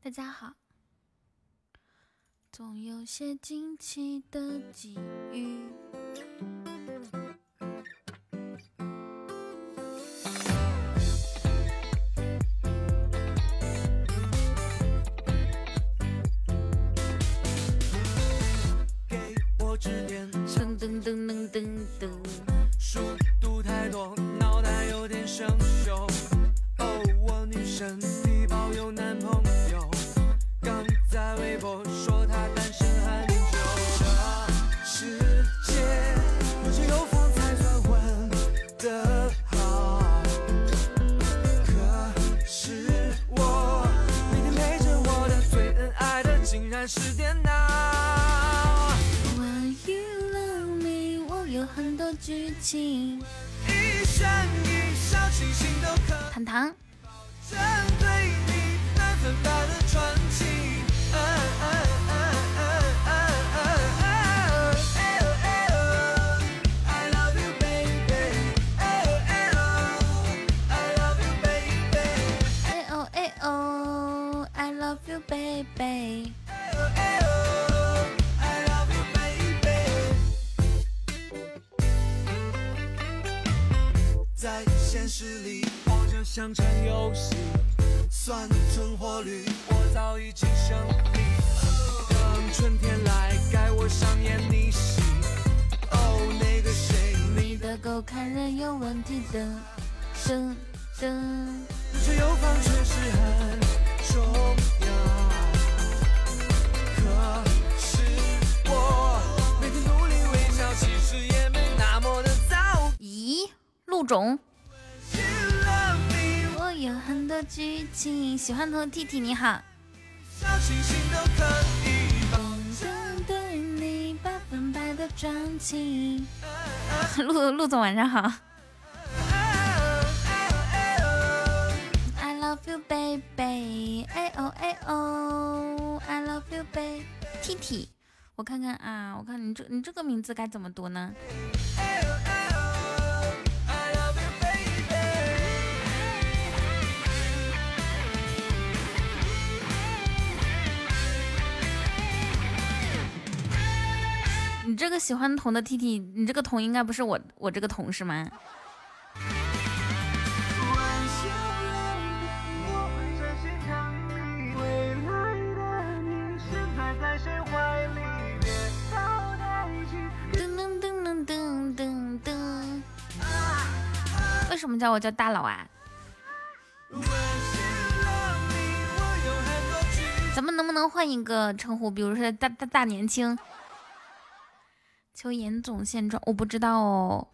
大家好。总有些惊奇的际遇。糖糖。像场游戏，算存活率我早已经胜利。等春天来，该我上演逆袭。哦，那个谁，你的狗看人有问题确实很重要。可是我每天努力微笑，其实也没那么的糟。咦，陆总，有很多剧情。喜欢的 T T 你好。小星星都可以保针对你百分百的专情。陆陆总晚上好。I love you baby，哎哦哎哦，I love you baby。T T，我看看啊，我看你这你这个名字该怎么读呢这个喜欢桶的 T T，你这个桶应该不是我我这个桶是吗？噔噔噔噔噔噔噔，为什么叫我叫大佬啊？咱们能不能换一个称呼？比如说大大大年轻。求严总现状，我不知道哦，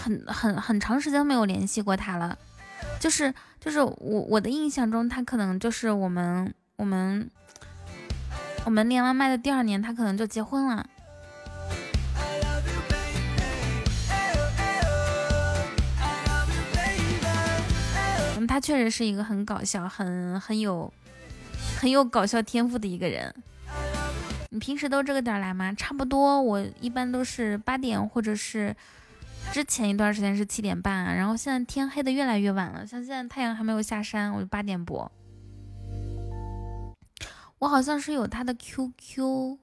很很很长时间没有联系过他了。就是就是我我的印象中，他可能就是我们我们我们连完麦的第二年，他可能就结婚了。嗯，他确实是一个很搞笑、很很有很有搞笑天赋的一个人。你平时都这个点来吗？差不多，我一般都是八点，或者是之前一段时间是七点半，然后现在天黑的越来越晚了，像现在太阳还没有下山，我就八点播。我好像是有他的 QQ，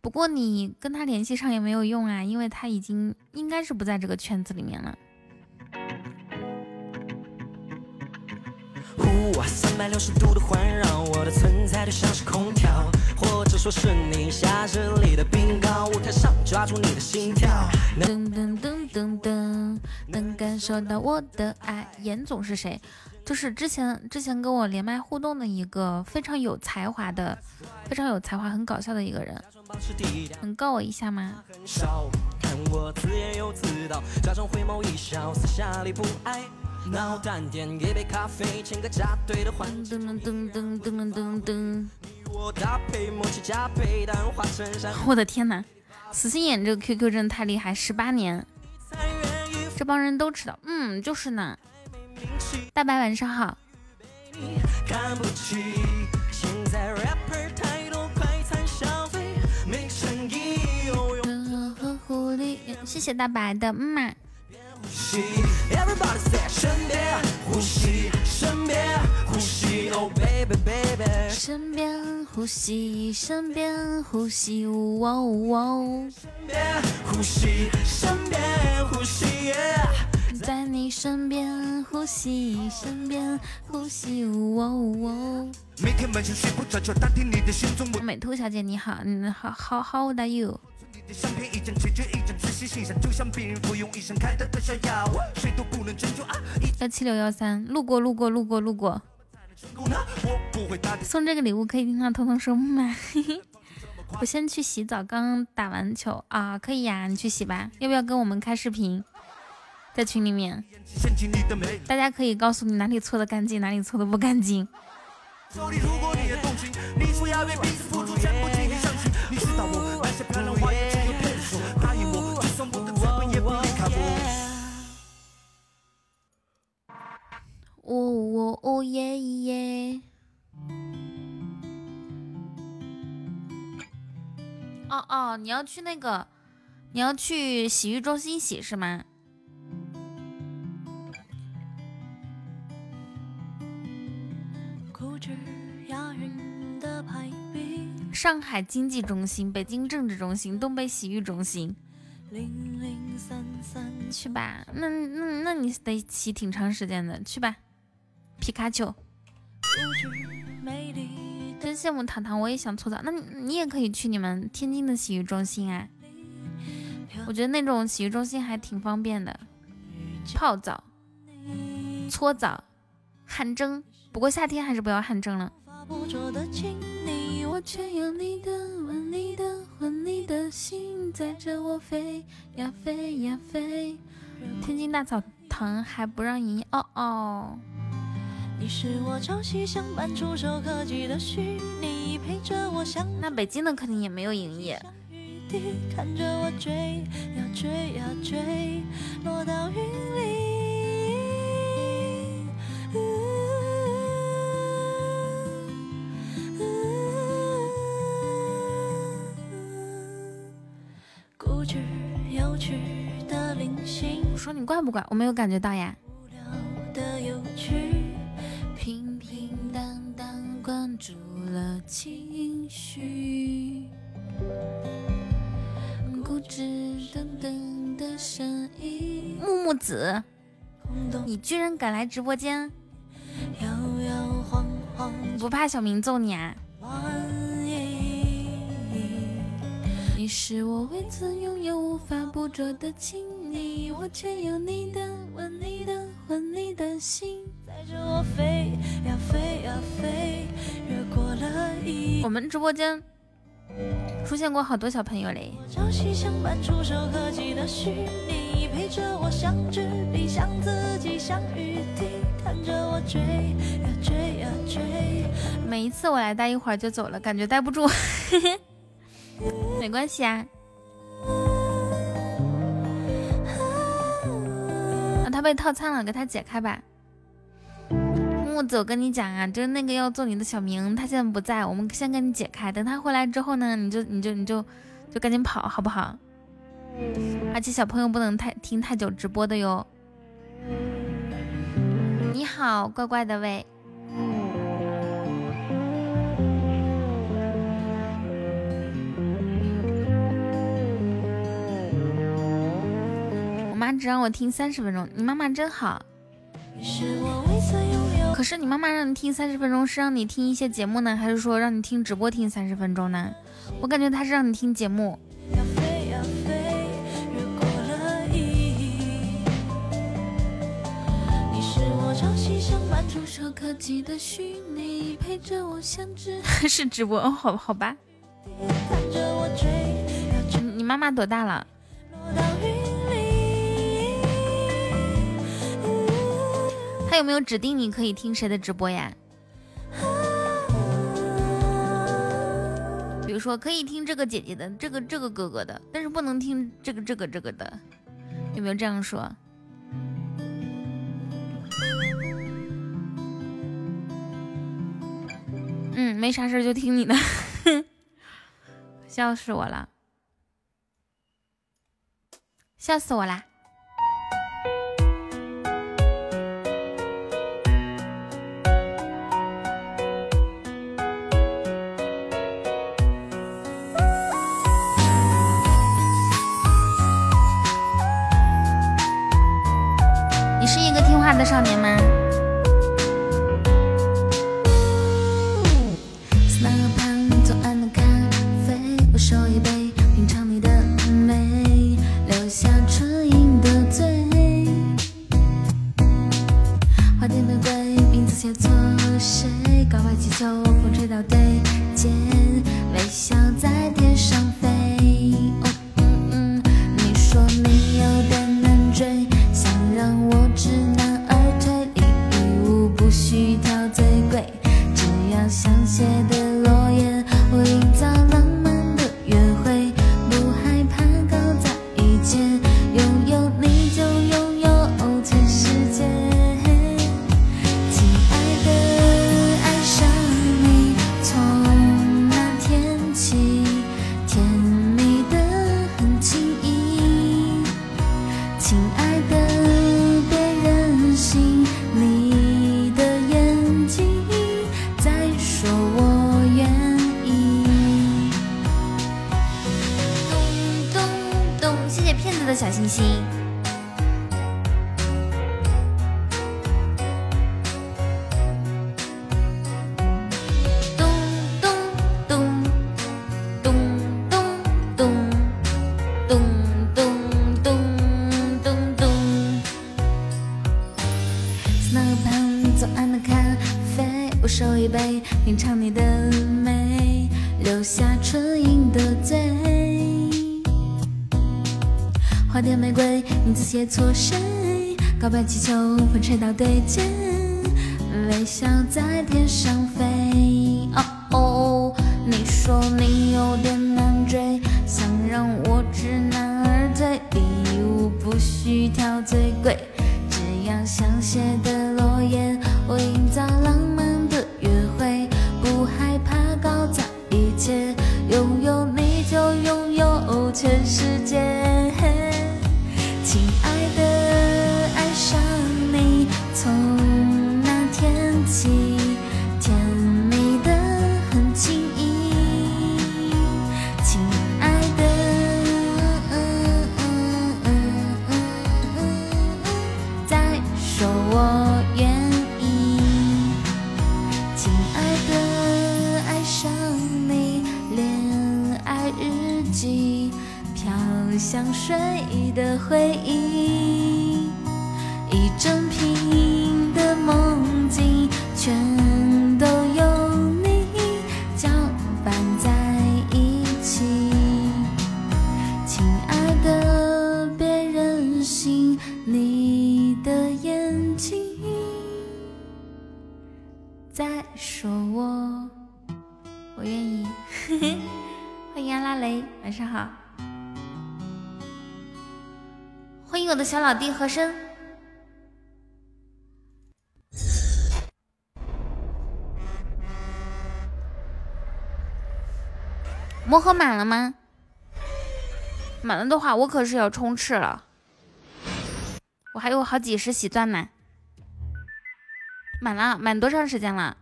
不过你跟他联系上也没有用啊，因为他已经应该是不在这个圈子里面了。呼啊，三百六十度的环绕，我的存在就像是空调，或者说是你夏日里的冰糕，舞台上抓住你的心跳。噔噔噔噔噔，能感受到我的爱。严总是谁？就是之前之前跟我连麦互动的一个非常有才华的、非常有才华、很搞笑的一个人，能告我一下吗？很少看我自言又自导，假装回眸一笑，私下里不爱点，一杯咖啡，个。噔噔噔噔噔噔噔。我搭配默契加倍，衬衫。我的天哪，死心眼这个 QQ 真的太厉害，十八年，这帮人都知道。嗯，就是呢。大白晚上好。看不起现在 rapper 太多快餐消费没诚意。谢谢大白的，嗯嘛、吸，Everybody say 身边呼吸，身边呼吸，Oh baby baby，身边呼吸，身边呼吸，哇哦哇哦，身边呼吸，身边呼吸在你身边呼吸，身边呼吸，哇哦哇哦。每天晚上睡不着觉，打听你的行踪，美兔小姐你好，嗯，好好 How old are you？你的相片一张接着一张，仔细欣赏，就像病人服用医生开的特效药，谁都不能拯救啊！一幺七六幺三，路过路过路过路过。送这个礼物可以听他偷偷说买。我先去洗澡，刚刚打完球啊，可以呀，你去洗吧。要不要跟我们开视频？在群里面，大家可以告诉你哪里搓的干净，哪里搓的不干净。手里如果你也动情，你哦哦哦耶耶！哦哦，你要去那个，你要去洗浴中心洗是吗？上海经济中心、北京政治中心、东北洗浴中心，零零散散去吧。那那那你得洗挺长时间的，去吧。皮卡丘，真羡慕糖糖，我也想搓澡。那你你也可以去你们天津的洗浴中心啊，我觉得那种洗浴中心还挺方便的，泡澡、搓澡、汗蒸。不过夏天还是不要汗蒸了。发不着的亲昵，我却有你的吻，你的魂，你的心载着我飞呀飞呀飞。天津大澡堂还不让营业哦哦。你是我朝夕相伴、触手可及的虚拟，陪着我想那北京的肯定也没有营业。看着我追呀追呀追，落到云里。固执有趣的零星，我说你怪不怪？我没有感觉到呀。无聊的关注了情绪，固执等等的声音。木木子，你居然敢来直播间，摇摇晃晃不怕小明揍你啊？你是我未曾拥有无法捕捉的亲昵，我却有你的吻，你的魂，你的心。载着我飞呀飞呀飞，我们直播间出现过好多小朋友嘞。每一次我来待一会儿就走了，感觉待不住，没关系啊。啊，他被套餐了，给他解开吧。木子，我跟你讲啊，就是那个要做你的小明，他现在不在，我们先跟你解开，等他回来之后呢，你就你就你就就赶紧跑，好不好？而且小朋友不能太听太久直播的哟。你好，乖乖的喂。我妈只让我听三十分钟，你妈妈真好。你是我未曾拥有可是你妈妈让你听三十分钟，是让你听一些节目呢，还是说让你听直播听三十分钟呢？我感觉她是让你听节目。是、直播哦，好好吧。你妈妈多大了？他有没有指定你可以听谁的直播呀？比如说可以听这个姐姐的，这个这个哥哥的，但是不能听这个这个这个的，有没有这样说？嗯，没啥事就听你的，笑死我了，笑死我啦！错谁？告白气球，风吹到对街，微笑在天上飞。迎我的小老弟和珅。魔盒满了吗？满了的话，我可是要冲刺了。我还有好几十喜钻呢。满了，满多长时间了？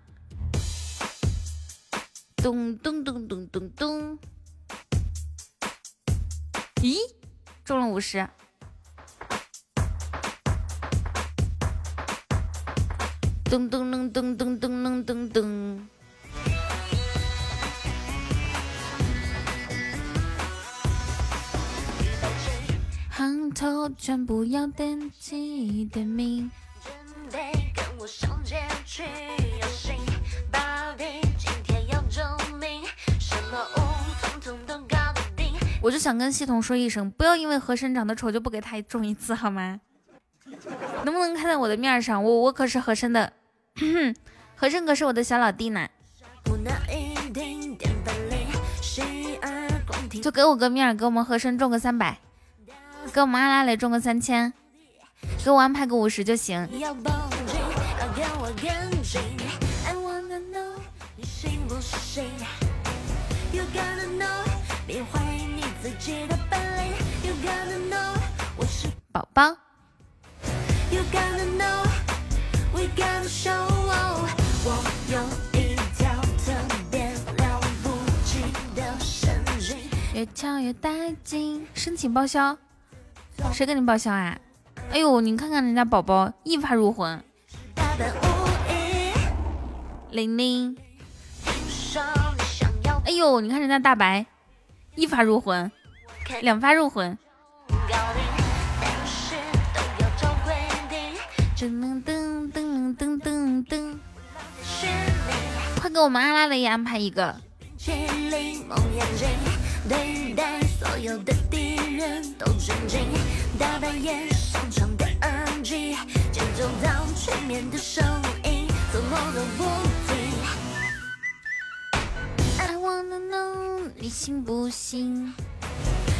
咚咚咚咚咚咚。咦，中了五十。咚咚咚咚咚咚咚咚咚。行头全部要点击点名。准备跟我上街去游行，芭比今天要证明什么舞统统都搞得定。我就想跟系统说一声，不要因为和珅长得丑就不给他中一次好吗？能不能看在我的面上？我我可是和珅的，和珅可是我的小老弟呢，就给我个面，给我们和珅中个三百，给我们阿拉蕾中个三千，给我安排个五十就行。宝宝？You gotta know，别怀疑你自己的本领。You gotta know，我是。宝宝，You gotta know，we gotta show。我有一条特别了不起的神经。越敲越带劲，申请报销，谁给你报销啊？哎呦，你看看人家宝宝一发入魂，大胆无疑，玲玲。说你想要哎呦，你看人家大白一发入魂，两发入魂。只能噔噔噔噔噔噔，快给我们阿拉蕾安排一个。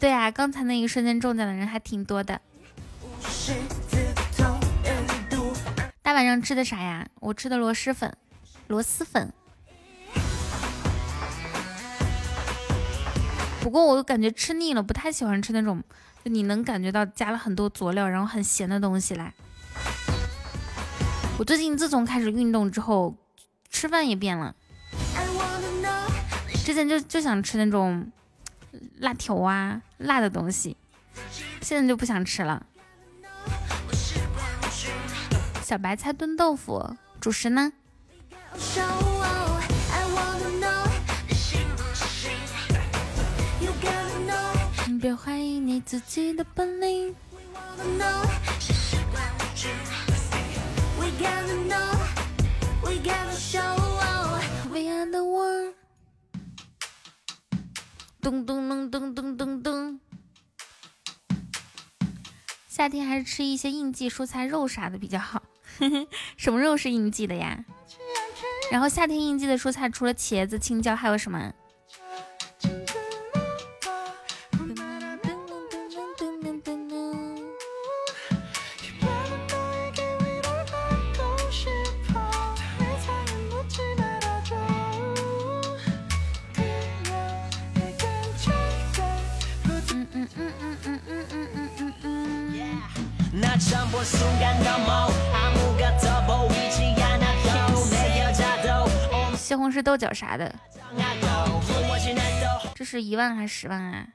对啊，刚才那一瞬间中奖的人还挺多的。大晚上吃的啥呀？我吃的螺蛳粉，螺蛳粉。不过我感觉吃腻了，不太喜欢吃那种，就你能感觉到加了很多佐料，然后很咸的东西来。我最近自从开始运动之后，吃饭也变了。之前就就想吃那种辣条啊，辣的东西，现在就不想吃了。小白菜炖豆腐，主食呢？别怀疑你自己的本领。We gotta know, we gotta show, we are the. 咚咚咚咚咚咚咚。夏天还是吃一些应季蔬菜、肉啥的比较好。什么肉是应季的呀？然后夏天应季的蔬菜除了茄子、青椒，还有什么？西红柿豆角啥的，这是一万还是十万啊？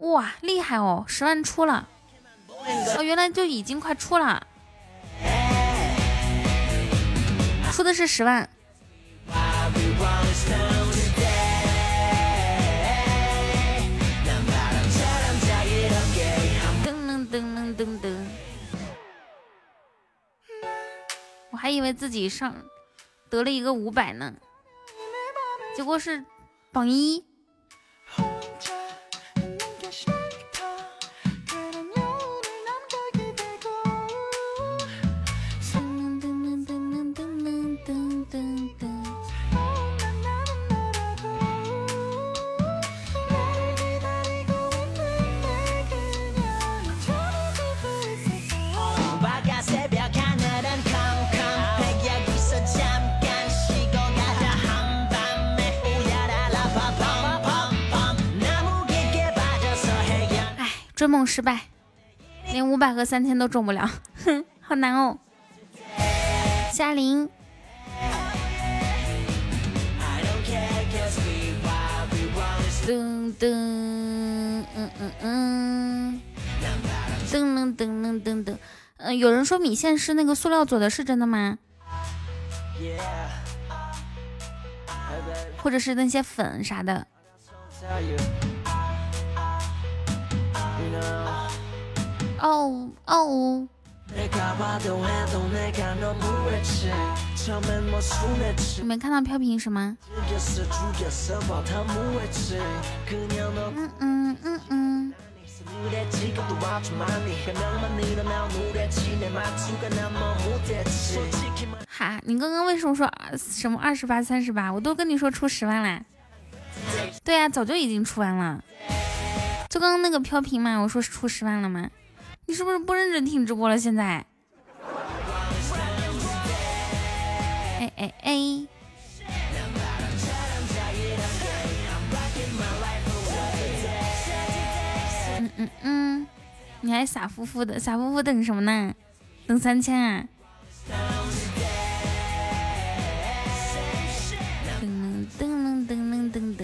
哇，厉害哦，十万出了！哦，原来就已经快出了，出的是十万。噔噔噔噔噔噔。还以为自己上得了一个五百呢，结果是榜一。追梦失败，连五百和三千都中不了，哼，好难哦。夏琳，噔噔，嗯嗯嗯，噔噔噔噔噔噔，嗯，有人说米线是那个塑料做的，是真的吗？或者是那些粉啥的？哦哦。你没看到飘屏什么？嗯嗯嗯嗯。哈，你刚刚为什么说什么二十八、三十八？我都跟你说出十万嘞。对呀、早就已经出完了。就刚刚那个飘屏嘛，我说出十万了吗？你是不是不认真听直播了？现在？哎哎哎！嗯嗯嗯，你还傻乎乎的，傻乎乎等什么呢？等三千啊！噔噔噔噔噔噔。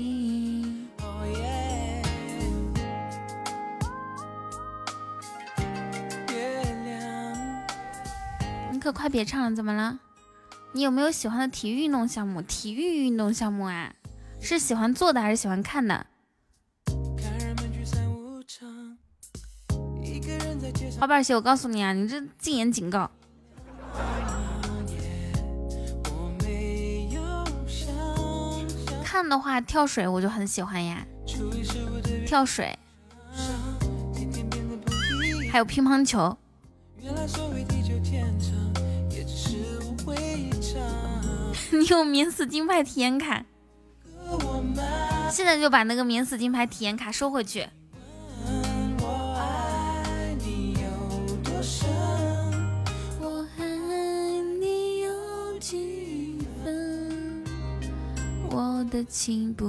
可快别唱了，怎么了？你有没有喜欢的体育运动项目？体育运动项目啊，是喜欢做的还是喜欢看的？花瓣鞋，我告诉你啊，你这禁言警告。看的话，跳水我就很喜欢呀，跳水，还有乒乓球。你有免死金牌体验卡，现在就把那个免死金牌体验卡收回去。我爱你有几分？我的情不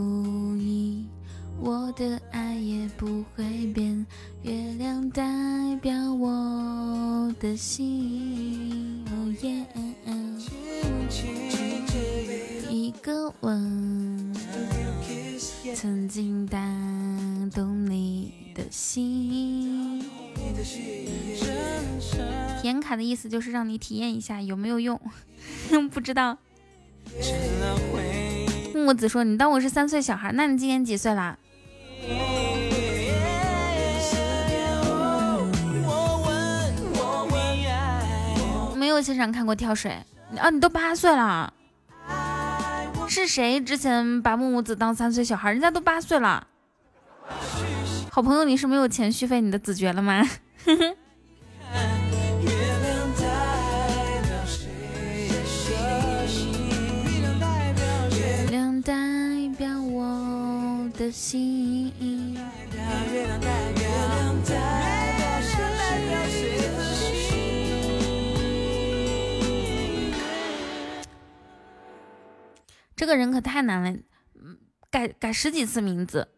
移，我的爱也不会变。月亮代表我的心。一个吻，曾经打动你的心。体验卡的意思就是让你体验一下有没有用，不知道。木木子说：“你当我是三岁小孩？那你今年几岁啦？”没有现场看过跳水啊！你都八岁了。是谁之前把木木子当三岁小孩？人家都八岁了。好朋友，你是没有钱续费你的子爵了吗？月亮代表我的心。这个人可太难了，改改十几次名字，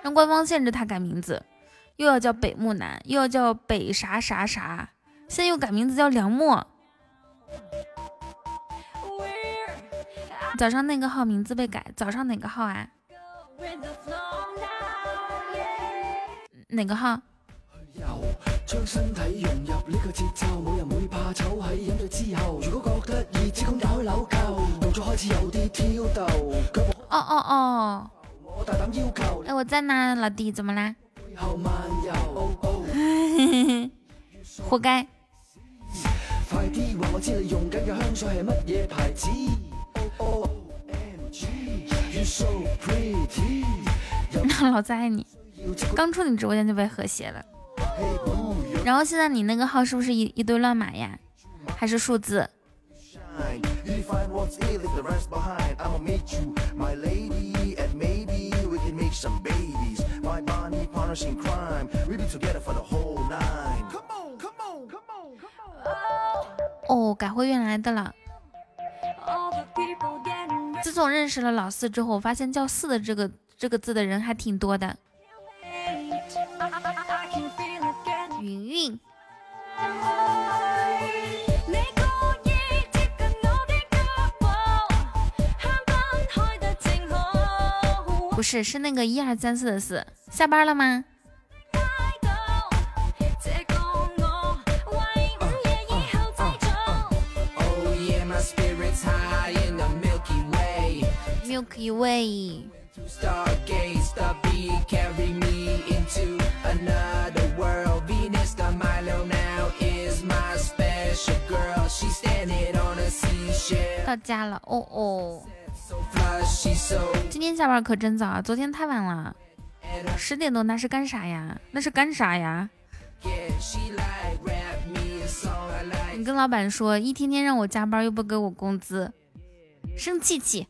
让官方限制他改名字，又要叫北木南，又要叫北啥啥啥，现在又改名字叫梁墨。早上那个号名字被改，早上哪个号啊？哪个号？將身體融入呢個節奏，冇人會怕醜喺飲醉之後。如果覺得熱，即管打開紐扣，動作開始有啲挑逗。哦哦哦！我大膽要求。哎，我在呢，老弟，怎麼啦？活該。快啲話我知你用緊嘅香水係乜嘢牌子？OMG，You so pretty。老子愛你。剛出你直播間就被和諧了。然后现在你那个号是不是一一堆乱码呀？还是数字？哦改回原来的了。自从认识了老四之后，我发现叫四的这个这个字的人还挺多的。云云，不是，是那个一二三四的四。下班了吗？Milky Way。到家了，哦哦。今天下班可真早啊，昨天太晚了，十点多那是干啥呀？那是干啥呀？你跟老板说，一天天让我加班又不给我工资，生气气。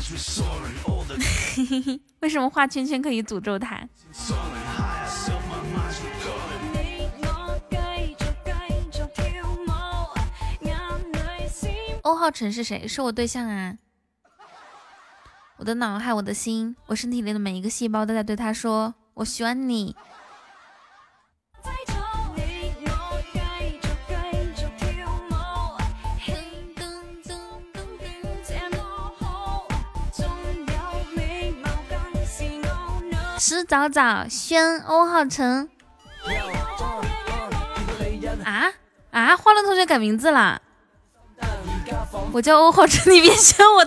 为什么画圈圈可以诅咒他？欧浩辰是谁？是我对象啊！我的脑海，我的心，我身体里的每一个细胞都在对他说：“我喜欢你。”迟早早，宣欧浩辰。啊啊！欢乐同学改名字啦。我叫欧浩辰，你别宣我。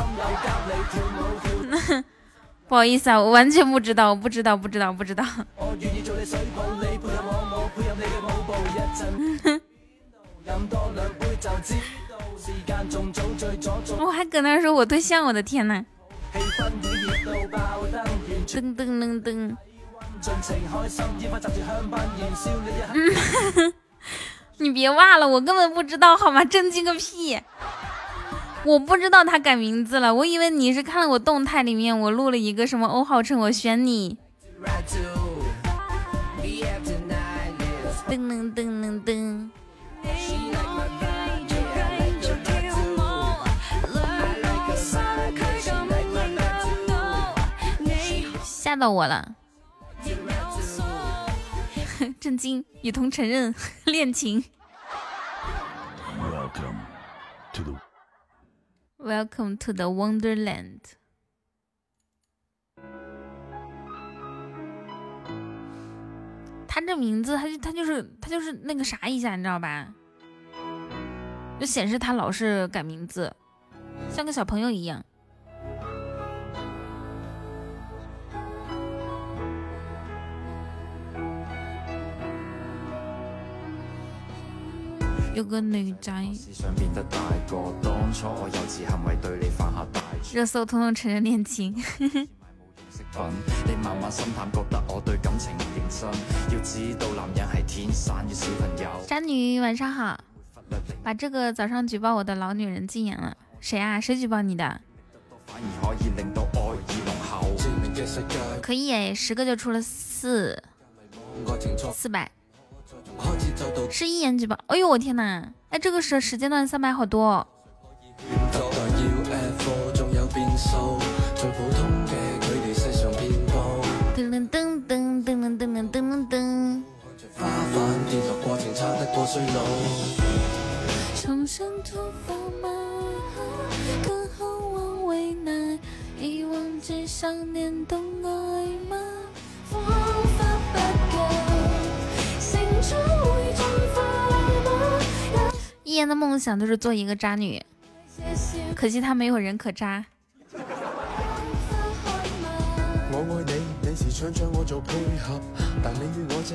不好意思啊，我完全不知道，我不知道，不知道，不知道。我还搁那说我对象，我的天呐！噔噔噔噔。你别忘了，我根本不知道好吗？震惊个屁！我不知道他改名字了，我以为你是看了我动态里面我录了一个什么欧浩辰，我选你。噔噔噔噔噔。吓到我了。震惊！雨桐承认恋情。Welcome to the Wonderland。他这名字，他就他就是他就是那个啥一下，你知道吧？就显示他老是改名字，像个小朋友一样。有个女仔。热搜统统承认恋情。渣女，晚上好。把这个早上举报我的老女人禁言了。谁啊？谁举报你的？可以诶，十个就出了四。四百。是一年级吧，哎呦我天哪！哎，这个时时间段三百好多。噔噔噔噔噔噔噔噔噔。一言的梦想就是做一个渣女，可惜他没有人可渣。我爱你，你将我做配合，但你我这。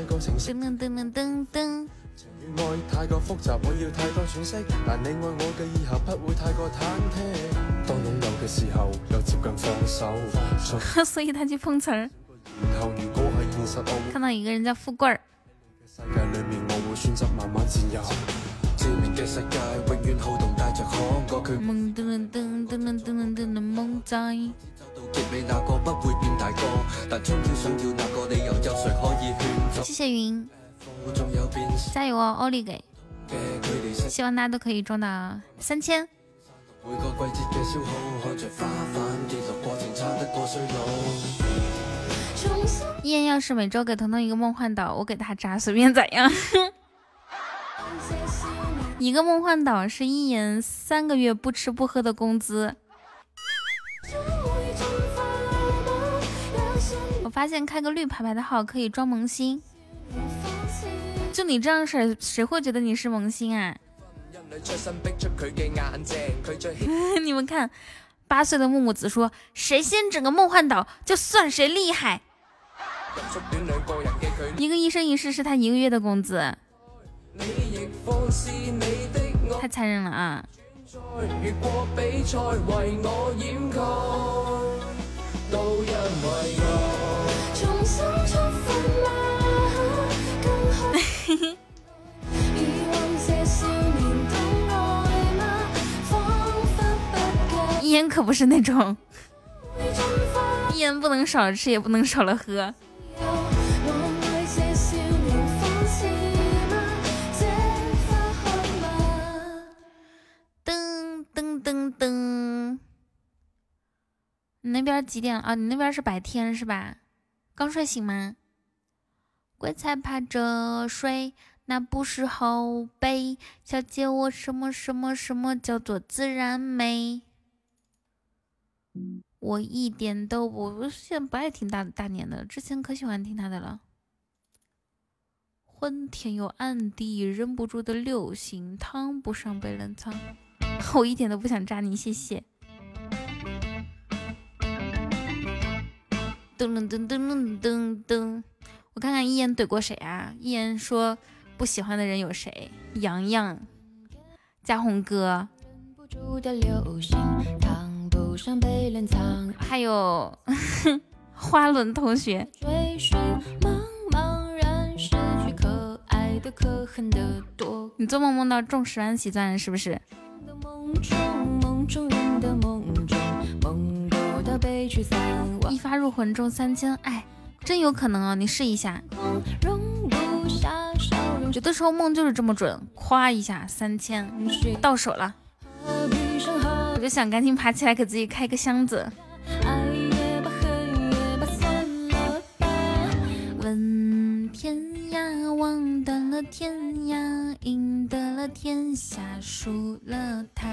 噔噔噔噔噔。情与爱太过复杂，我要太多喘息，但你爱我嘅不会太过忐忑。当拥有嘅时候，又接近放手。所以他去碰瓷儿。看到一个人叫富贵儿。世界里面，我会选择慢慢。世界，永远好动，带着。谢谢云。加油哦，奥利给！希望大家都可以中到三千。每个季节嘅消耗，看着花瓣跌落，过程差得过衰老。一言要是每周给彤彤一个梦幻岛，我给他扎，随便咋样。一个梦幻岛是一言三个月不吃不喝的工资。我发现开个绿牌牌的号可以装萌新，就你这样式，谁会觉得你是萌新啊？你们看，八岁的木木子说：“谁先整个梦幻岛，就算谁厉害。”一个一生一世是他一个月的工资。太残忍了啊。一言可不是那种，一言不能少吃，也不能少了喝。噔，你那边几点了啊？你那边是白天是吧？刚睡醒吗？鬼才趴着睡，那不是后背。小姐，我什么什么什么叫做自然美？我一点都不，我現在不爱听大大年的，之前可喜欢听他的了。昏天又暗地，忍不住的流星，烫不上被冷藏。我一点都不想扎你，谢谢。噔噔噔噔噔噔噔，我看看一言怼过谁啊？一言说不喜欢的人有谁？洋洋、嘉宏哥，还有 花轮同学。可恨的多，你做梦梦到中十万喜钻是不是？一发入魂中，三千哎，真有可能啊。你试一下，有的时候梦就是这么准。夸一下，三千到手了，我就想赶紧爬起来，给自己开个箱子。望斷了天涯，赢得了天下，输了他。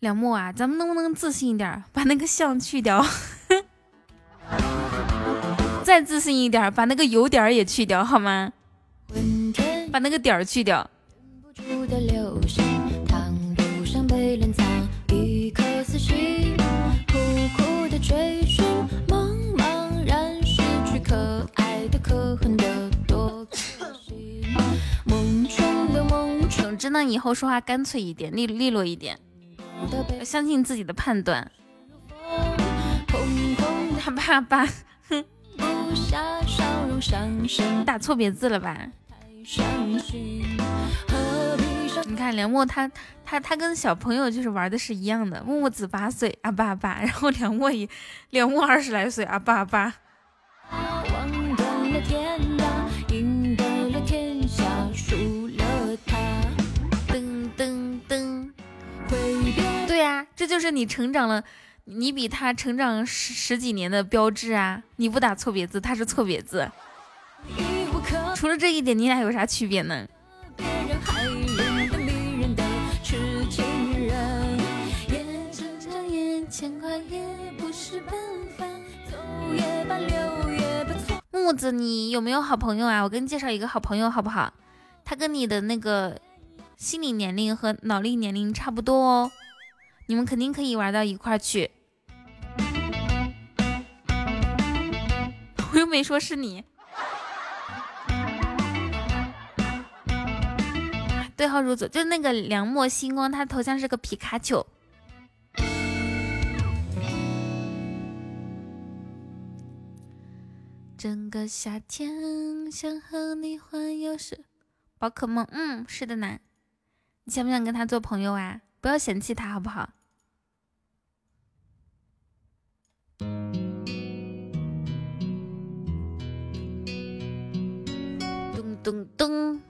梁木啊，咱们能不能自信一點兒，把那个像去掉？再自信一点，把那个有點兒也去掉，好吗？把那个点儿去掉。真的以后说话干脆一点，利利落一点，相信自己的判断。爸爸，哼，打错别字了吧？你看，梁墨他他他跟小朋友就是玩的是一样的。木木子八岁，阿爸阿爸，然后梁墨也梁墨二十来岁，阿爸阿爸。断天对啊，这就是你成长了。你比他成长十十几年的标志啊。你不打错别字，他是错别字。除了这一点，你俩有啥区别呢？木子，你有没有好朋友啊？我给你介绍一个好朋友好不好？他跟你的那个心理年龄和脑力年龄差不多哦。你们肯定可以玩到一块去。我又没说是你。对号入座，就那个梁墨星光，他头像是个皮卡丘。整个夏天想和你环游世宝可梦，嗯，是的呢。你想不想跟他做朋友啊？不要嫌弃他，好不好？咚咚咚！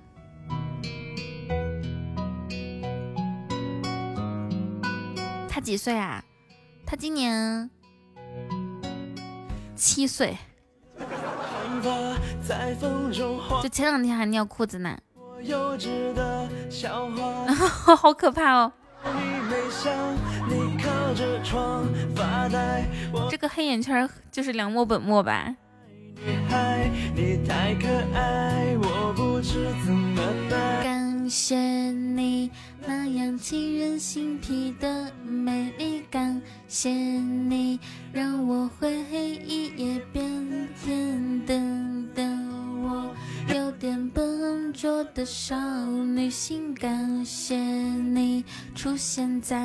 他几岁啊？他今年七岁。就前两天还尿裤子呢，好可怕哦！这个黑眼圈就是梁墨本墨吧？感谢你那样沁人心脾的美丽，感谢你让我回忆也变甜。等等，我有点笨拙的少女心，感谢你出现在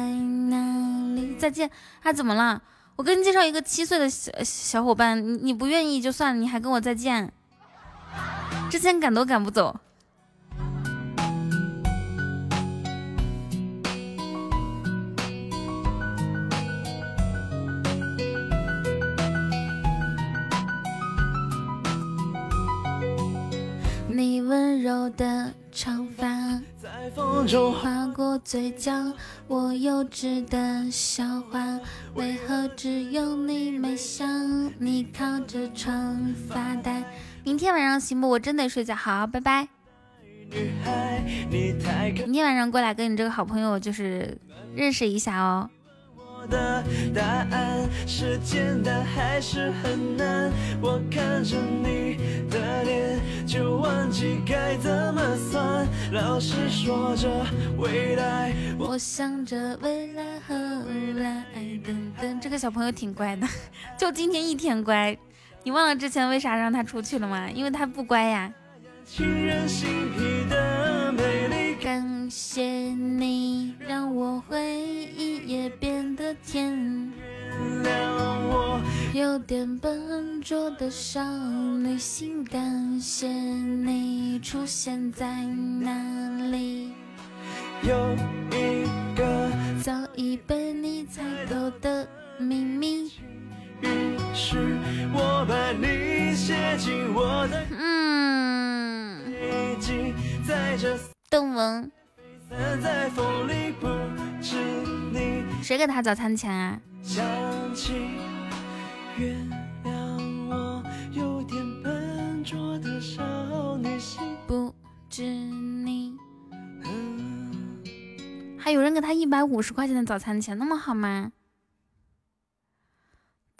哪里？再见啊！怎么了？我给你介绍一个七岁的小小伙伴，你你不愿意就算了，你还跟我再见，之前赶都赶不走。你温柔的长发在风中划过嘴角，我幼稚的笑话，为何只有你没笑？你靠着窗发呆。明天晚上行不？我真得睡觉，好，拜拜。明天晚上过来跟你这个好朋友就是认识一下哦。的答案是简单还是很难？我看着你的脸就忘记该怎么算。老师说着未来，我想着未来和未来。等等，这个小朋友挺乖的，就今天一天乖。你忘了之前为啥让他出去了吗？因为他不乖呀。感谢你让我回忆也变得甜。有点笨拙的少女心。感谢你出现在哪里？有一个早已被你猜透的秘密。于是我把你写进我的嗯。在这。邓文，谁给他早餐钱啊？想起原谅我有点笨拙的少女心不知你，还有人给他一百五十块钱的早餐钱，那么好吗？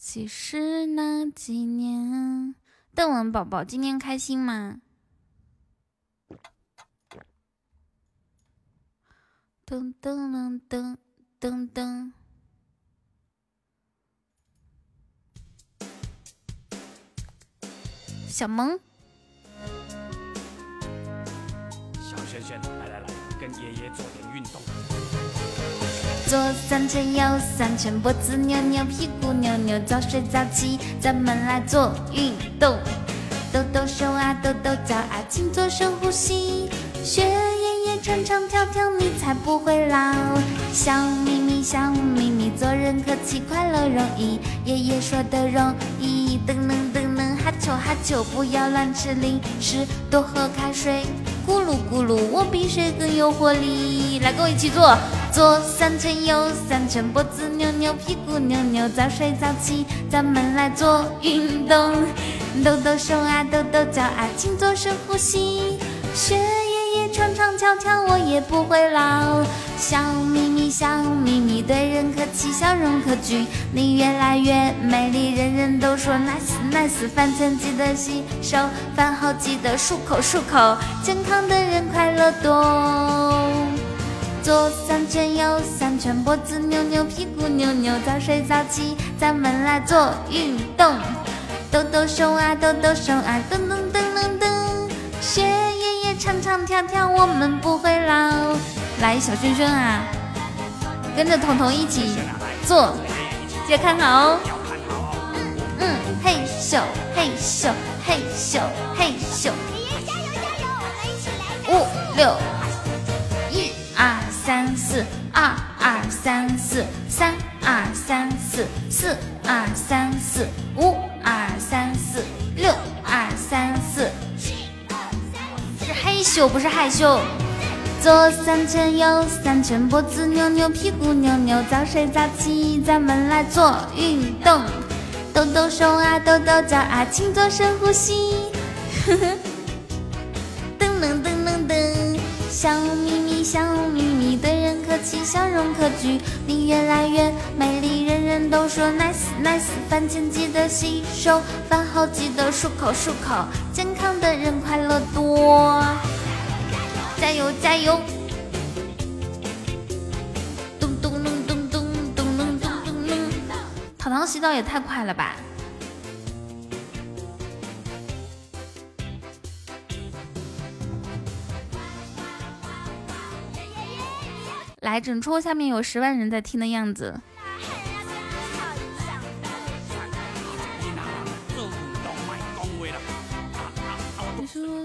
其实那几年，邓文宝宝今天开心吗？噔噔噔噔噔噔，小萌，小轩轩，来来来，跟爷爷做点运动。左三圈，右三圈，脖子扭扭，屁股扭扭，早睡早起，咱们来做运动。抖抖手啊，抖抖脚啊，请做深呼吸，学爷爷。唱唱跳跳，你才不会老。笑眯眯，笑眯眯，做人客气，快乐容易。爷爷说的容易。噔噔噔噔，哈啾哈啾，不要乱吃零食，多喝开水。咕噜咕噜，我比谁更有活力。来，跟我一起做，左三圈，右三圈，脖子扭扭，屁股扭扭，早睡早起，咱们来做运动。抖抖手啊，抖抖脚啊，请做深呼吸。学爷爷。唱唱跳跳，我也不会老。小米笑眯眯，对人客气，笑容可掬。你越来越美丽，人人都说 nice nice。饭前记得洗手，饭后记得漱口漱口。健康的人快乐多。左三圈，右三圈，脖子扭扭，屁股扭扭，早睡早起，咱们来做运动。抖抖手啊，抖抖手啊，噔噔噔噔噔，学爷爷。唱唱跳跳，我们不会老。来，小轩轩啊，跟着彤彤一起做，记得看好哦。嗯嗯，嘿咻嘿咻嘿咻嘿咻，五六一二三四，二二三四，三二三四，四二三四，五二三四，六二三四，是嘿咻不是害羞。左三圈，右三圈，脖子扭扭，屁股扭扭，早睡早起，咱们来做运动，抖抖手啊，抖抖脚啊，请做深呼吸。噔噔噔噔噔，笑眯眯，笑眯眯，对人客气，笑容可掬，你越来越美丽，人人都说 nice nice。饭前记得洗手，饭后记得漱口漱口，健康的人快乐多。加油加油！咚咚咚咚咚咚咚咚咚咚！糖糖洗澡也太快了吧！来，整抽下面有十万人在听的样子。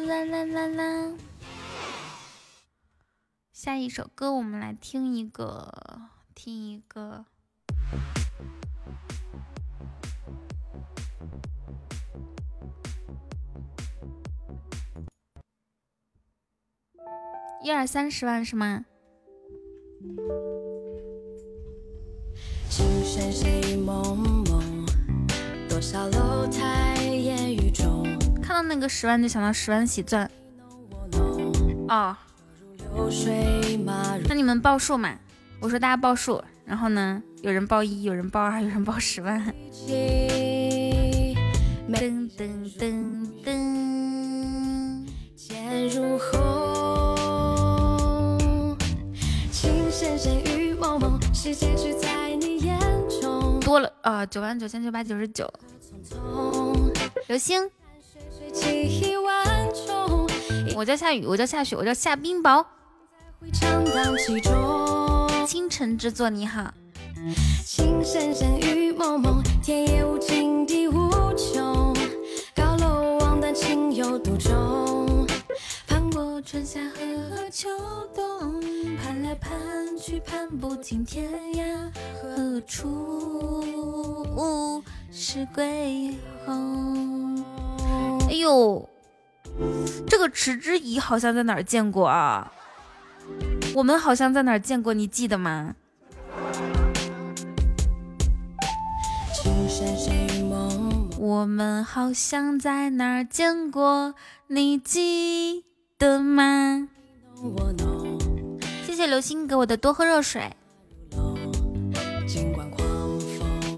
啦啦啦啦！下一首歌，我们来听一个，听一个。一二三十万是吗？看到那个十万就想到十万喜钻。哦。那你们报数嘛？我说大家报数，然后呢，有人报一，有人报二，有人报十万。噔噔噔噔。多了啊，九万九千九百九十九。流星。我叫夏雨，我叫夏雪，我叫夏冰雹。清晨之作，你好。情深深雨蒙蒙，天也无尽地无穷。高楼望断情有独钟。盼过春夏和秋冬，盼来盼去盼不尽天涯何处是归鸿？哎呦，这个持之以好像在哪儿见过啊？我们好像在哪儿见过，你记得吗？我们好像在哪儿见过，你记得吗？谢谢流星给我的多喝热水。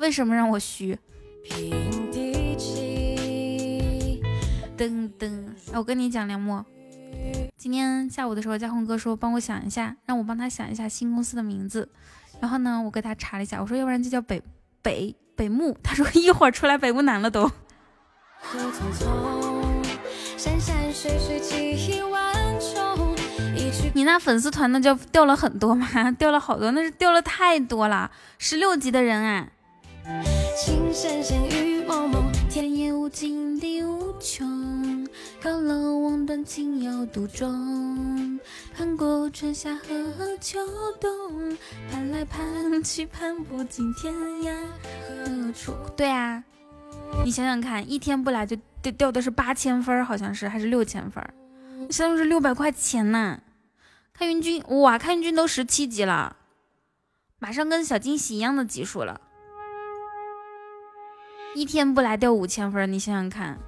为什么让我虚？噔噔，我跟你讲，梁墨。今天下午的时候，嘉宏哥说帮我想一下，让我帮他想一下新公司的名字。然后呢，我给他查了一下，我说要不然就叫北北北木。他说一会儿出来北木南了都。你那粉丝团那就掉了很多吗？掉了好多，那是掉了太多了，十六级的人啊。天也无尽地无穷，高楼望断情有独钟。盼过春夏和秋冬，盼来盼去盼不尽天涯何处。对啊，你想想看，一天不来就掉掉的是八千分，好像是还是六千分，相当于是六百块钱呢。开云君，哇，开云君都十七级了，马上跟小惊喜一样的级数了。一天不来掉五千分，你想想看。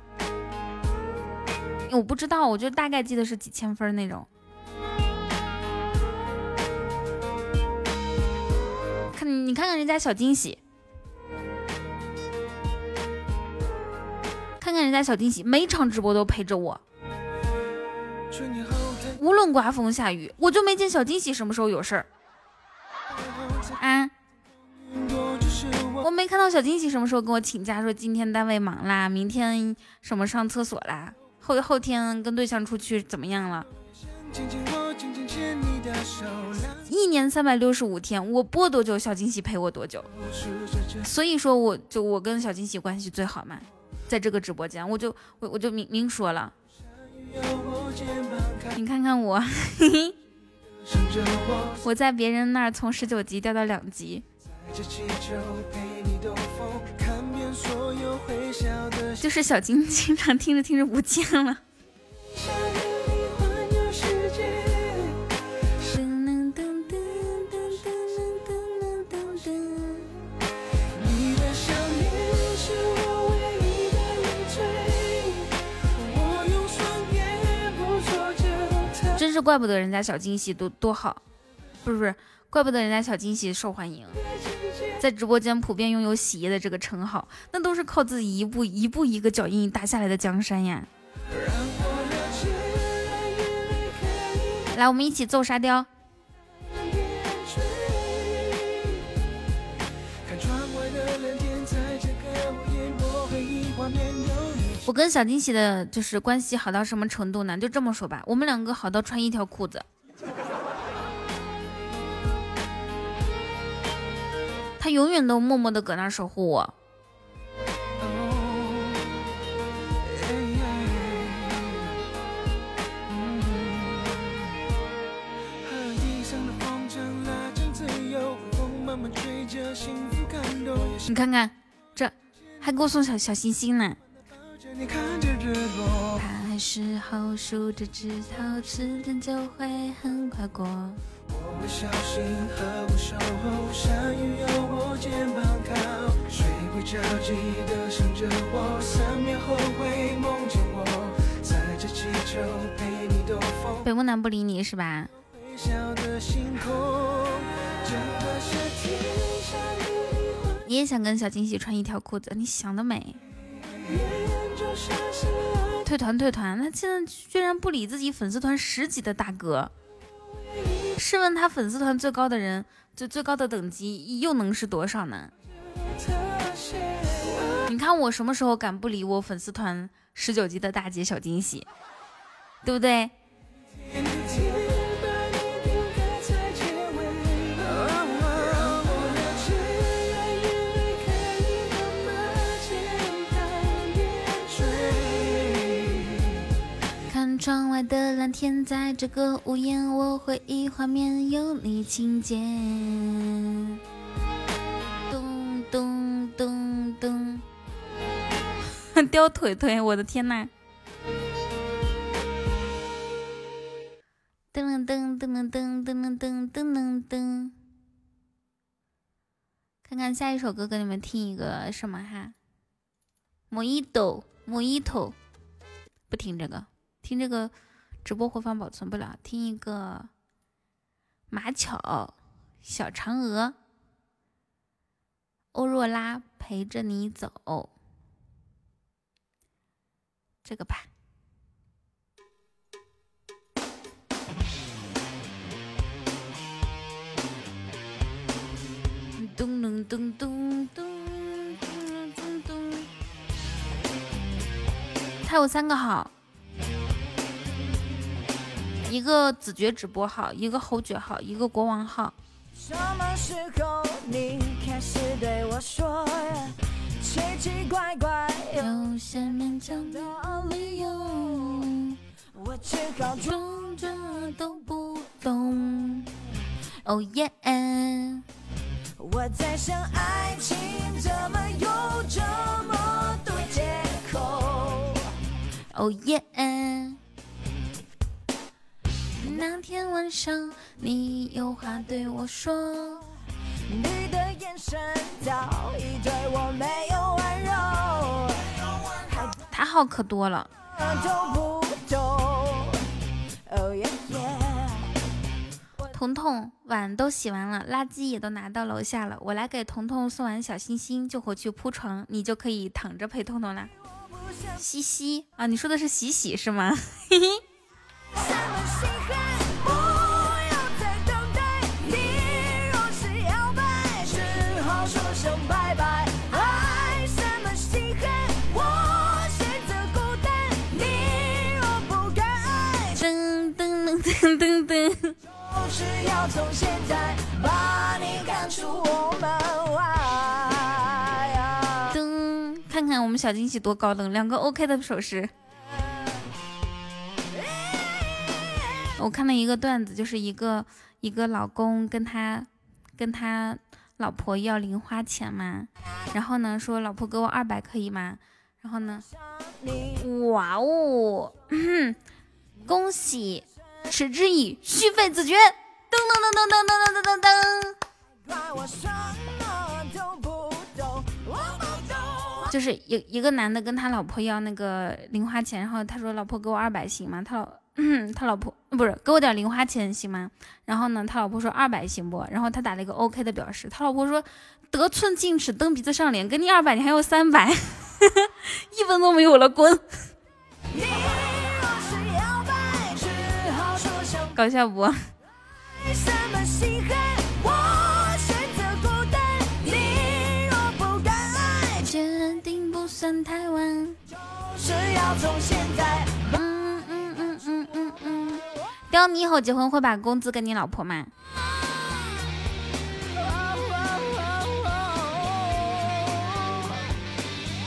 我不知道，我就大概记得是几千分那种。看，你看看人家小惊喜，看看人家小惊喜，每场直播都陪着我，无论刮风下雨，我就没见小惊喜什么时候有事儿。啊。我没看到小惊喜什么时候跟我请假，说今天单位忙啦，明天什么上厕所啦，后后天跟对象出去怎么样了？一年三百六十五天，我播多久，小惊喜陪我多久。所以说，我就我跟小惊喜关系最好嘛。在这个直播间，我就我我就明明说了，你看看我，我在别人那儿从十九级掉到两级，就是小金经常听着听着不见了。真是怪不得人家小惊喜多多好，不是不是，怪不得人家小惊喜受欢迎，在直播间普遍拥有喜爷的这个称号，那都是靠自己一步一步一个脚印打下来的江山呀。来，我们一起揍沙雕。我跟小惊喜的就是关系好到什么程度呢？就这么说吧，我们两个好到穿一条裤子。他永远都默默的搁那守护我。你看看，这还给我送小小心心呢。他还时候数着指头，时间就会很快过。小心守候，有我肩膀靠。睡不着，记得想着我，三秒后会梦见我，气球陪你兜风。北木南不理你是吧？笑的星空，整个夏天。你也想跟小惊喜穿一条裤子？你想得美！退团退团！他现在居然不理自己粉丝团十级的大哥。试问他粉丝团最高的人，最最高的等级又能是多少呢？你看我什么时候敢不理我粉丝团十九级的大姐小惊喜，对不对？窗外的蓝天，在这个屋檐，我回忆画面有你情节。咚咚咚咚，掉腿腿，我的天呐！噔噔噔噔噔噔噔噔噔噔，看看下一首歌，给你们听一个什么哈？莫伊豆，莫伊头，不听这个。听这个直播回放保存不了，听一个马巧小嫦娥，欧若拉陪着你走，这个吧。咚咚咚咚咚咚咚咚，他有三个号。一个子爵直播号，一个侯爵号，一个国王号。什么时候你开始对我说奇奇怪怪有些勉强的理由？我只好装着都不懂。哦耶！我在想，爱情怎么有这么多借口？哦耶！那天晚上，你有话对我说。你的眼神早已对我没有温柔。他号可多了。彤彤，碗都洗完了，垃圾也都拿到楼下了。我来给彤彤送完小心心，就回去铺床，你就可以躺着陪彤彤啦。嘻嘻啊，你说的是洗洗是吗？嘿嘿。是要从现在把你赶出我门外噔，看看我们小惊喜多高冷，两个 OK 的手势。我看了一个段子，就是一个一个老公跟他跟他老婆要零花钱嘛，然后呢说老婆给我二百可以吗？然后呢，哇哦，恭喜持之以续费子爵，噔噔噔噔噔噔噔噔噔，就是一一个男的跟他老婆要那个零花钱，然后他说老婆给我二百行吗？他老。嗯，他老婆不是给我点零花钱行吗？然后呢，他老婆说二百行不？然后他打了一个 OK 的表示。他老婆说得寸进尺，蹬鼻子上脸，给你二百，你还要三百，一分都没有了，滚！搞笑不？决定不算太晚，就是要从现在。嗯嗯嗯嗯嗯嗯雕，你以后结婚会把工资给你老婆吗？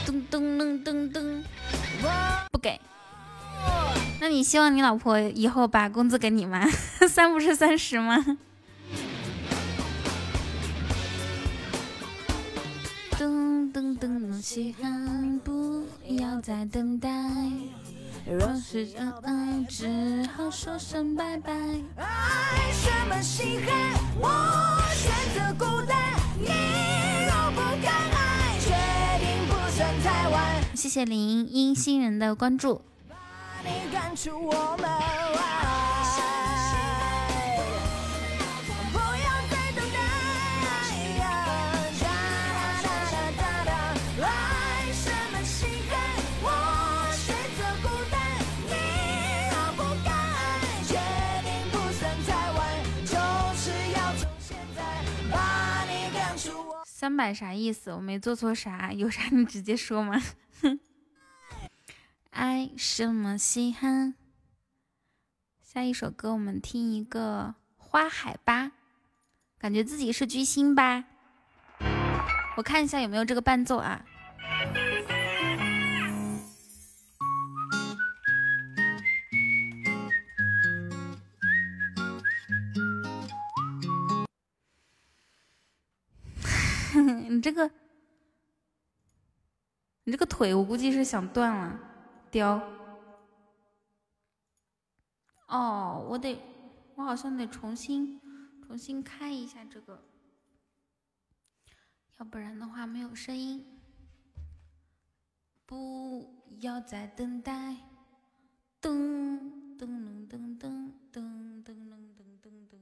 噔噔噔噔噔，不给。那你希望你老婆以后把工资给你吗？三不是三十吗？噔噔噔，稀罕，不要再等待。若是真爱，只好说声拜拜。爱什么稀罕，我选择孤单。你若不敢爱，决定不算太晚。谢谢林音新人的关注。你我门外。不要再等待。什么心？我选择孤单，你不。决定不算太晚，就是要从现在把你赶出我。三百啥意思？我没做错啥，有啥你直接说嘛。哼。爱什么稀罕？下一首歌我们听一个花海吧，感觉自己是巨星吧。我看一下有没有这个伴奏啊。你这个，你这个腿，我估计是想断了，雕。哦，我得，我好像得重新重新开一下这个，要不然的话没有声音。不要再等待，噔噔噔噔噔噔噔噔噔噔。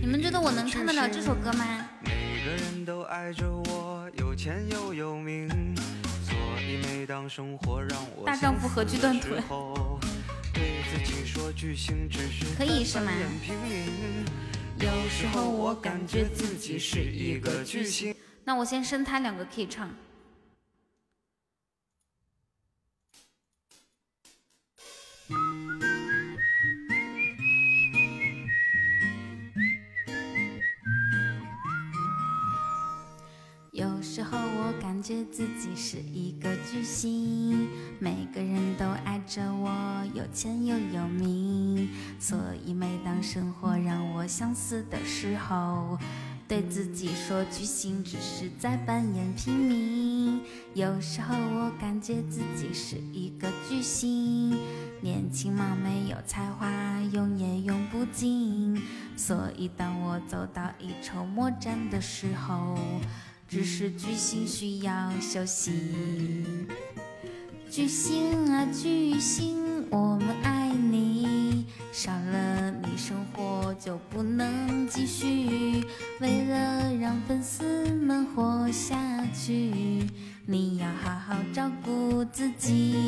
你们觉得我能唱得了这首歌吗？有钱又有名，所以每当生活让我大丈夫何惧断腿，对自己说只是可以是吗？有时候我感觉自己是一个巨星。那我先升他两个，可以唱。感觉自己是一个巨星，每个人都爱着我，有钱又有名，所以每当生活让我想死的时候，对自己说巨星只是在扮演平民。有时候我感觉自己是一个巨星，年轻貌美有才华，用也用不尽，所以当我走到一筹莫展的时候。只是巨星需要休息。巨星啊巨星，我们爱你，少了你生活就不能继续。为了让粉丝们活下去，你要好好照顾自己。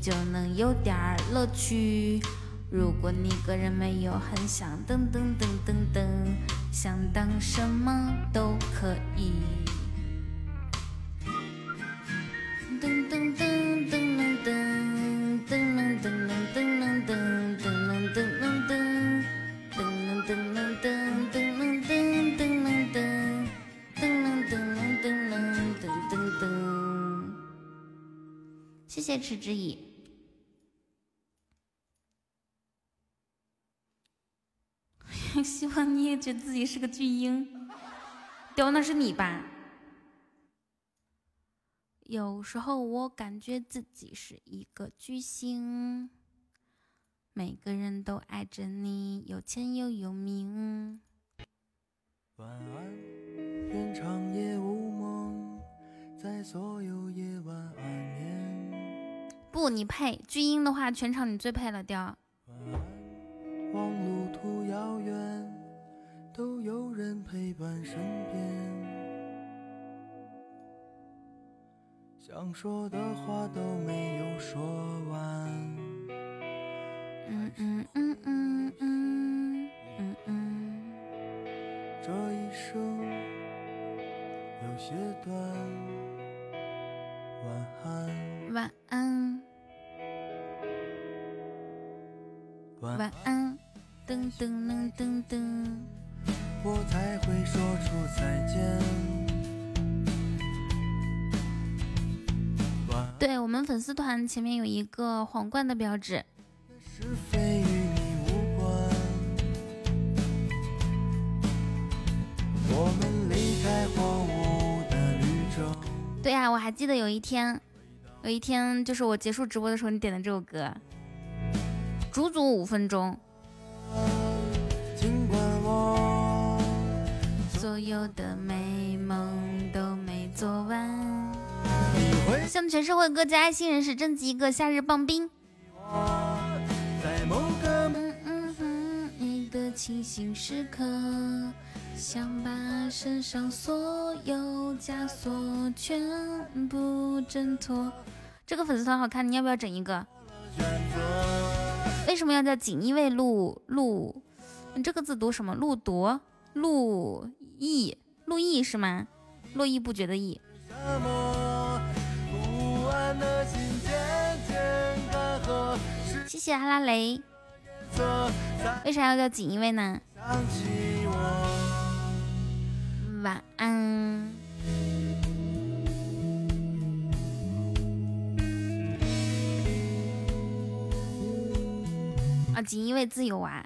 就能有点乐趣。如果你个人没有很想噔噔噔噔噔，想当什么都可以。觉得自己是个巨婴，屌那是你吧？有时候我感觉自己是一个巨星。每个人都爱着你，有钱又有名。晚安，愿长夜无梦，在所有夜晚安眠。不，你配巨婴的话，全场你最配了，雕。晚安，望路途遥远，都有人陪伴身边。想说的话都没有说完。嗯嗯嗯嗯嗯嗯嗯。这一生有些短，晚安，晚安，晚晚安，噔噔噔噔噔。我才会说出再见。对我们粉丝团前面有一个皇冠的标志，是非与你无关。我们离开荒芜的绿洲。对呀、我还记得有一天，有一天就是我结束直播的时候，你点的这首歌，足足五分钟，所有的美梦都没做完。向全社会各界爱心人士征集一个夏日棒冰。我在某个嗯嗯哼，你的清醒时刻，想把身上所有枷锁全部挣脱。这个粉丝团好看，你要不要整一个？为什么要叫锦衣卫陆陆？你这个字读什么？陆铎、陆意，路意是吗？络绎不绝的意。谢谢阿拉蕾。为啥要叫锦衣卫呢？晚安。啊，锦衣卫自由啊。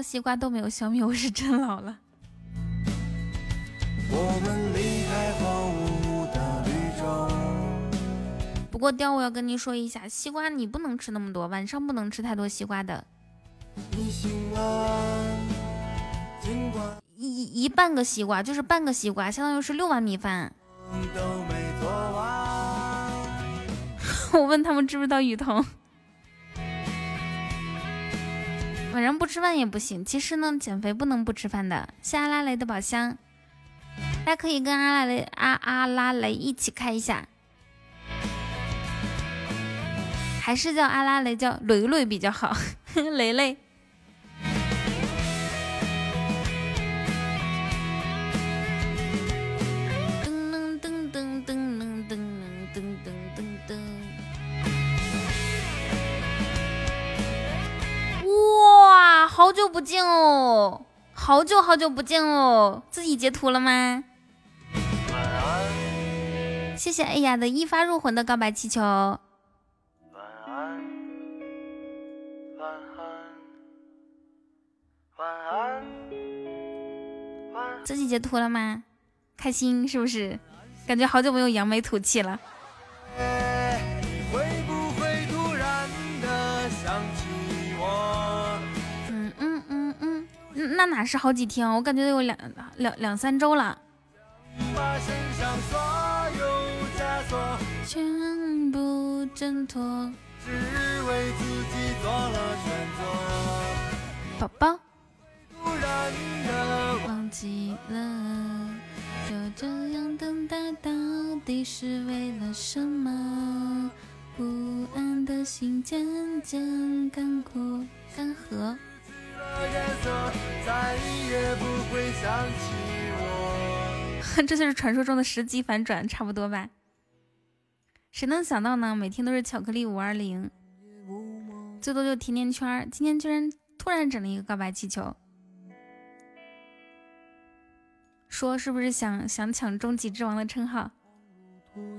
个西瓜都没有消灭，我是真老了。我们离开荒芜的绿洲。不过雕，我要跟你说一下，西瓜你不能吃那么多，晚上不能吃太多西瓜的。你醒了，尽管一一半个西瓜就是半个西瓜，相当于是六碗米饭。都没做完。我问他们知不知道雨桐，晚上不吃饭也不行。其实呢，减肥不能不吃饭的。谢阿拉蕾的宝箱，大家可以跟阿拉蕾阿阿拉蕾一起开一下，还是叫阿拉蕾叫蕾蕾比较好，蕾蕾。好久不见哦，好久好久不见哦，自己截图了吗？谢谢哎呀的一发入魂的告白气球。晚安，晚安，晚安，自己截图了吗？开心是不是？感觉好久没有扬眉吐气了。那哪是好几天？我感觉有两两两三周了。全部挣脱，只为自己做了选择。宝宝，忘记了，就这样等待，到底是为了什么？不安的心渐渐干枯干涸。这就是传说中的十级反转，差不多吧？谁能想到呢？每天都是巧克力五二零，最多就甜甜圈，今天居然突然整了一个告白气球，说是不是想想抢终极之王的称号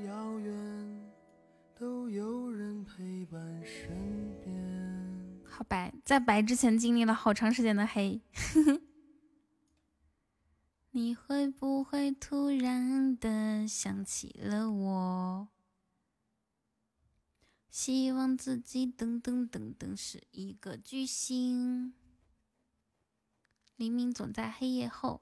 遥远都有人陪伴谁？白，在白之前经历了好长时间的黑。你会不会突然的想起了我？希望自己噔噔噔噔是一个巨星。黎明总在黑夜后。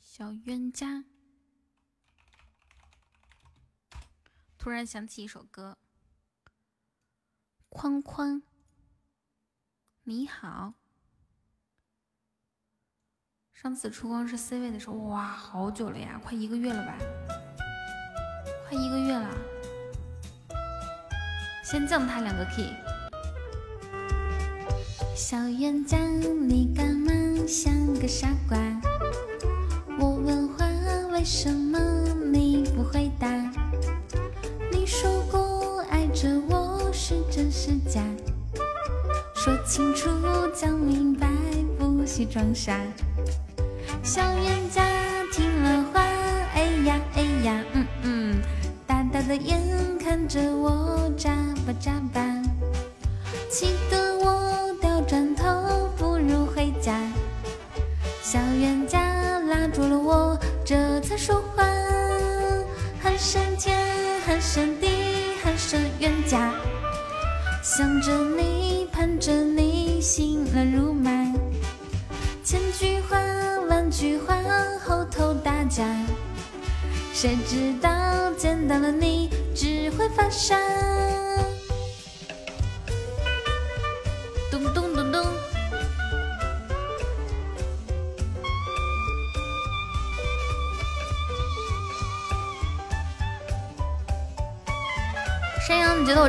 小冤家。突然想起一首歌。框框。你好，上次出光是 C 位的时候，哇，好久了呀，快一个月了吧？快一个月了，先降他两个 key。小冤家，你干嘛像个傻瓜？我问话，为什么你不回答？是假？说清楚，讲明白，不许装傻。小冤家听了话，哎呀哎呀，嗯嗯，大大的眼看着我眨巴眨巴，气得我掉转头，不如回家。小冤家拉住了我，这才说话，喊声天，喊声地，喊声冤家。想着你，盼着你，心乱如麻。千句话，万句话，后头打架。谁知道见到了你，只会发傻。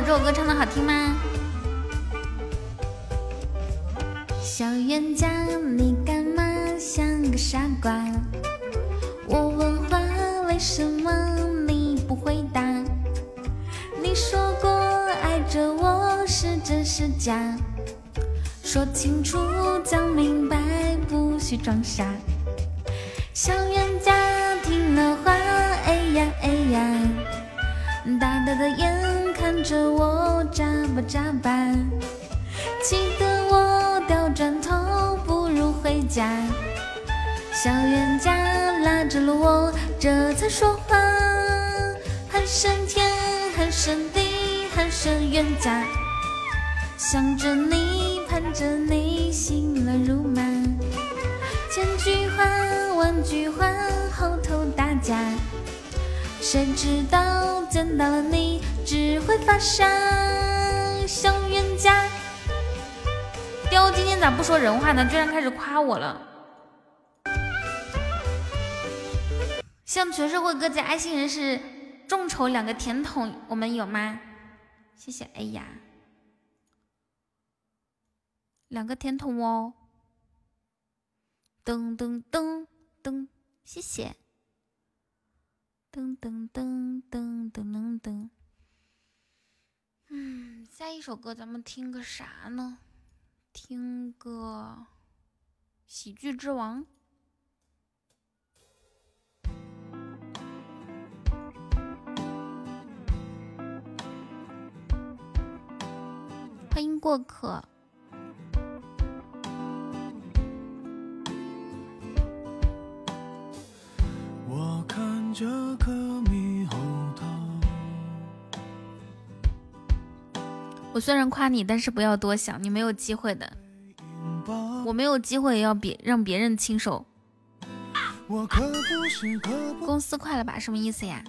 这首歌唱的好听吗？小冤家，你干嘛像个傻瓜？我问话，为什么你不回答？你说过爱着我是真是假？说清楚，讲明白，不许装傻。小冤家听了话，哎呀哎呀，大大的眼着我眨巴眨巴，气得我掉转头，不如回家。小冤家拉着了我，这才说话，喊声天，喊声地，喊声冤家。想着你，盼着你，心乱如麻。千句话，万句话，后头打架。谁知道见到了你，只会发傻。像冤家，雕今天咋不说人话呢？居然开始夸我了。向全社会各界爱心人士众筹两个甜筒，我们有吗？谢谢。哎呀，两个甜筒哦。噔噔噔噔，谢谢。噔噔噔噔噔噔噔。嗯，下一首歌咱们听个啥呢？听个《喜剧之王》。欢迎过客。我看着颗猕猴桃，我虽然夸你，但是不要多想，你没有机会的。我没有机会要别让别人亲手。我可不是可不公司快了吧？什么意思呀？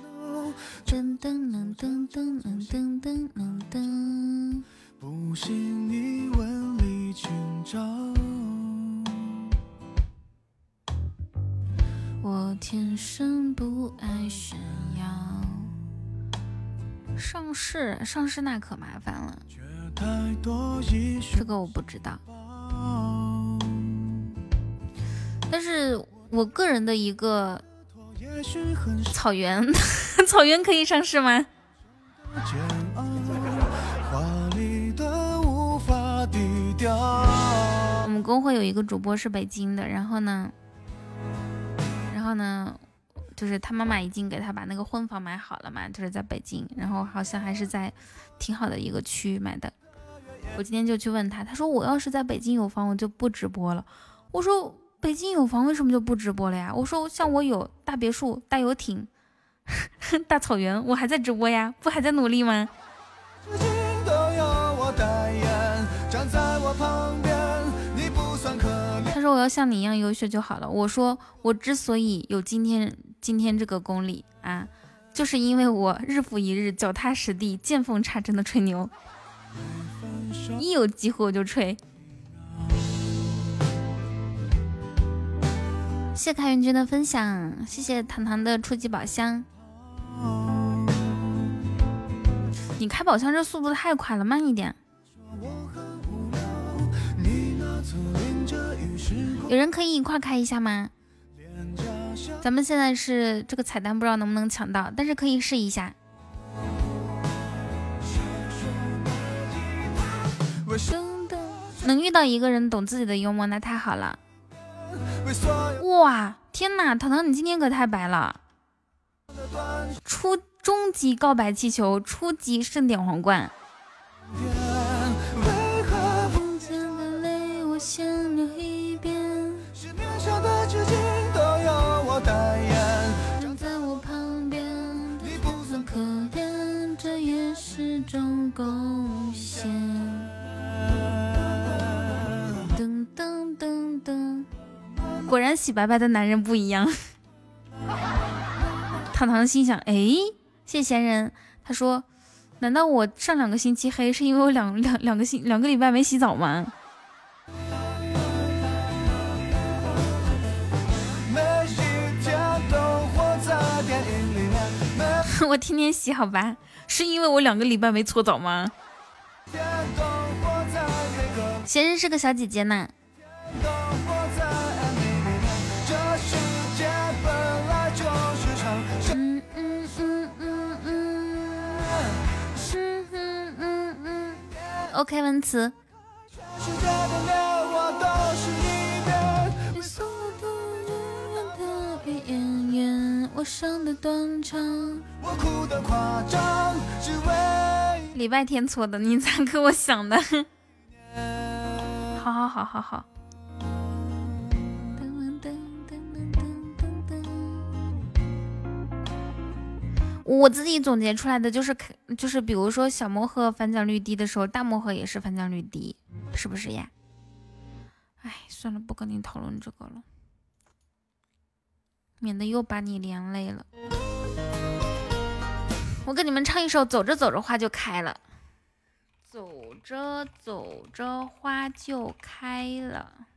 噔噔噔噔噔噔噔噔噔噔。不信你问李清照。我天生不爱炫。上市，上市那可麻烦了，这个我不知道。但是我个人的一个草原，草原可以上市吗？我们公会有一个主播是北京的，然后呢，然后呢，就是他妈妈已经给他把那个婚房买好了嘛，就是在北京，然后好像还是在挺好的一个区买的。我今天就去问他，他说我要是在北京有房，我就不直播了。我说北京有房为什么就不直播了呀？我说像我有大别墅、大游艇、大草原，我还在直播呀，不还在努力吗？至今都有我代言，站在我旁边，你不算可怜。他说我要像你一样优秀就好了。我说我之所以有今天今天这个功力啊，就是因为我日复一日脚踏实地、见缝插针的吹牛，一有机会我就吹。谢谢凯云君的分享，谢谢糖糖的初级宝箱。你开宝箱这速度太快了，慢一点。有人可以一块开一下吗？咱们现在是这个彩蛋，不知道能不能抢到，但是可以试一下。能遇到一个人懂自己的幽默，那太好了。哇，天哪，糖糖你今天可太白了！的短初中级告白气球，初级盛典皇冠。种贡献。噔噔噔噔，果然洗白白的男人不一样。糖糖心想：哎，谢谢闲人。他说：难道我上两个星期黑是因为我两两两个星两个礼拜没洗澡吗？我天天洗好吧？是因为我两个礼拜没搓澡吗？天都活在每个闲人是个小姐姐呢。都活在 MV 里面。这世界本来就是场嗯嗯嗯嗯嗯，嗯嗯嗯。OK，文词。我伤的断肠。我哭的夸张，只为礼拜天搓的，你咋给我想的？好好好好好。我自己总结出来的就是，就是比如说小魔盒反奖率低的时候，大魔盒也是反奖率低，是不是呀？哎，算了，不跟你讨论这个了，免得又把你连累了。我给你们唱一首《走着走着花就开了》。走着走着花就开了。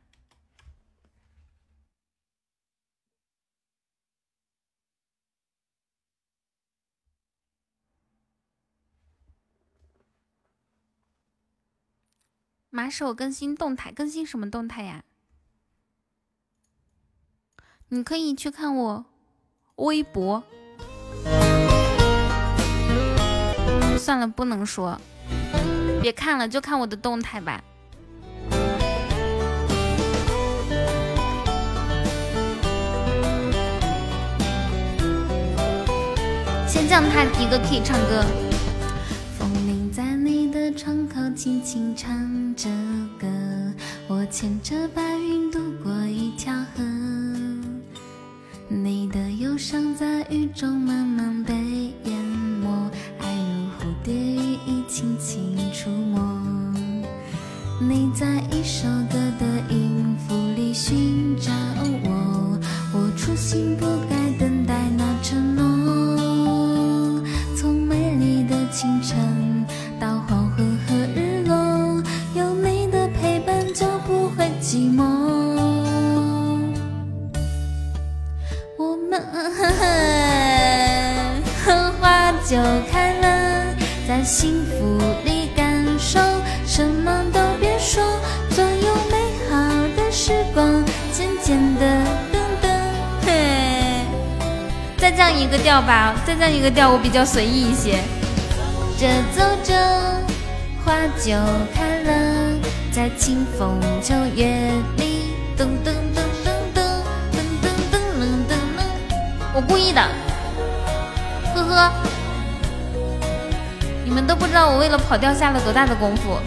马首更新动态，更新什么动态呀？你可以去看我微博。算了，不能说，别看了，就看我的动态吧。先降他第一个可以唱歌。风铃在你的窗口轻轻唱着歌，我牵着白云渡过一条河，你的忧伤在雨中慢慢被淹没，爱如蝴蝶羽翼轻轻触摸。你在一首歌的音符里寻找我，我初心不改，等待那承诺。从美丽的清晨到黄昏和日落，有你的陪伴就不会寂寞。我们花就开了，在幸福里感受，什么都别说，所有美好的时光渐渐的噔噔，嘿，再降一个调吧，再降一个调，我比较随意一些。走着走着，花就开了，在清风秋月里，噔噔我故意的，呵呵。你们都不知道我为了跑调下了多大的功夫。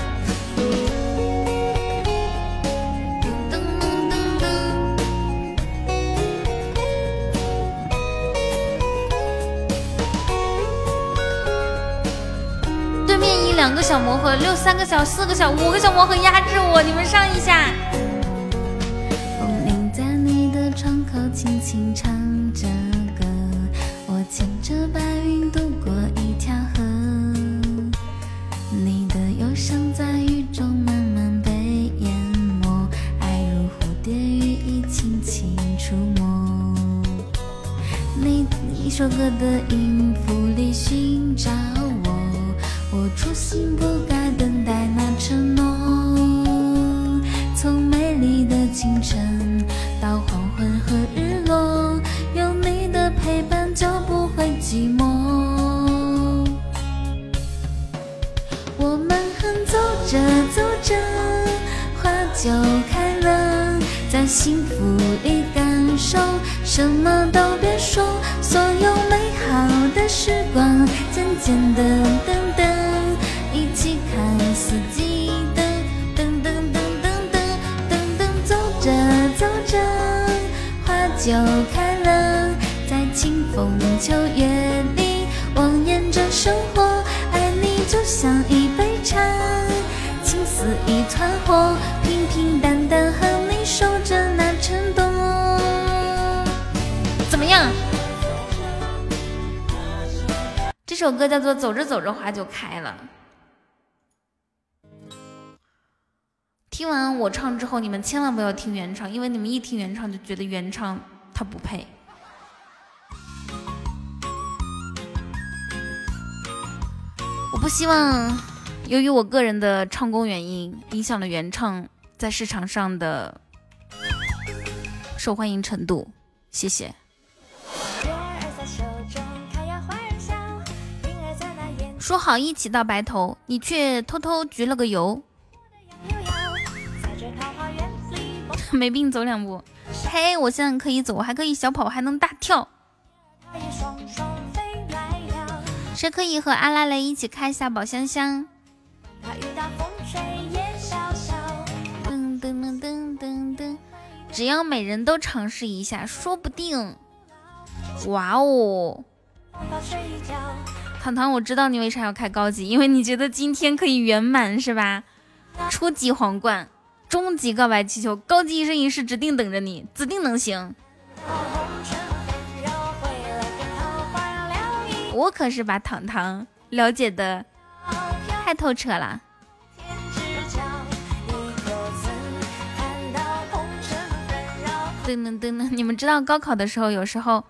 对面一两个小魔盒，六三个小，四个小，五个小魔盒压制我，你们上一下。风铃在你的窗口轻轻唱，牵着白云渡过一条河，你的忧伤在雨中慢慢被淹没，爱如蝴蝶羽翼轻轻触摸。你一首歌的音符里花就开了》。听完我唱之后，你们千万不要听原唱，因为你们一听原唱就觉得原唱他不配。我不希望由于我个人的唱功原因，影响了原唱在市场上的受欢迎程度。谢谢。说好一起到白头，你却偷偷焗了个油，没病走两步。嘿，我现在可以走，我还可以小跑，我还能大跳。谁可以和阿拉蕾一起开一下宝箱箱？噔噔噔噔噔噔，只要每人都尝试一下，说不定，哇哦！糖糖，我知道你为啥要开高级，因为你觉得今天可以圆满是吧？初级皇冠，中级告白气球，高级一生一世指定等着你，指定能行。我可是把糖糖了解的太透彻了。噔噔噔噔，你们知道高考的时候，有时候。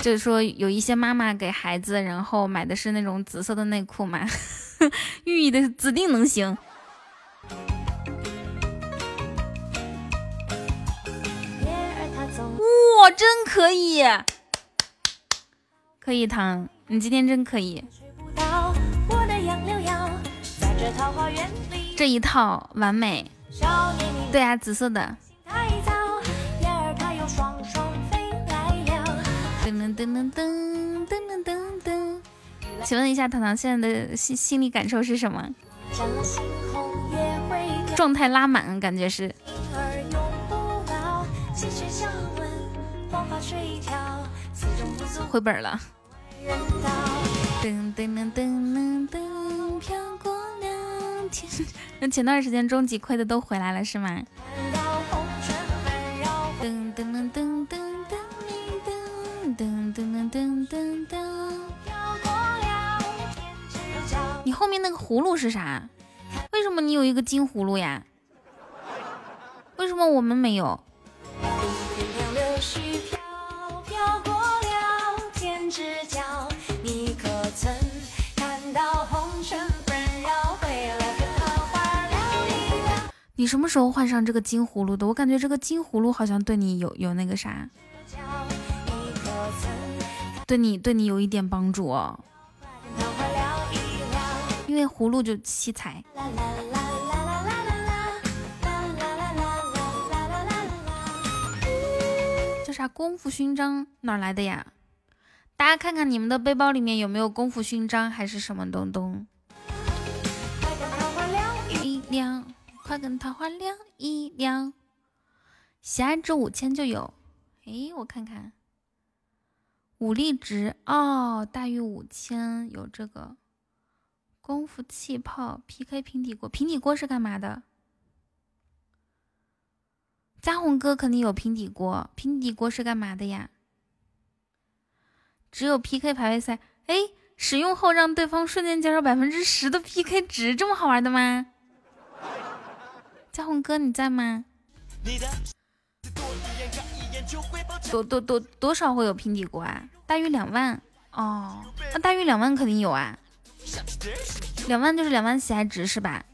就是说有一些妈妈给孩子，然后买的是那种紫色的内裤嘛，寓意的指定能行。哇，真可以，可以糖，你今天真可以。这一套完美。对啊，紫色的。噔噔噔噔噔噔噔噔。请问一下，糖糖现在的心心理感受是什么？状态拉满，感觉是。回本了。噔噔噔噔噔，飘过两天。那前段时间终极亏的都回来了是吗？噔噔噔噔噔噔噔噔噔噔噔。你后面那个葫芦是啥？为什么你有一个金葫芦呀？为什么我们没有？你什么时候换上这个金葫芦的？我感觉这个金葫芦好像对你有有那个啥，对你对你有一点帮助哦。因为葫芦就七彩。叫啥功夫勋章？哪来的呀？大家看看你们的背包里面有没有功夫勋章，还是什么东东？一亮。快跟桃花亮一亮，喜爱值五千就有。哎，我看看，武力值哦，大于五千有这个功夫气泡 PK 平底锅，平底锅是干嘛的？嘉宏哥肯定有平底锅，平底锅是干嘛的呀？只有 PK 排位赛，哎，使用后让对方瞬间减少百分之十的 PK 值，这么好玩的吗？嘉宏哥，你在吗？多多多多少会有平底锅啊？大于两万哦，那大于两万肯定有啊。两万就是两万喜爱值是吧？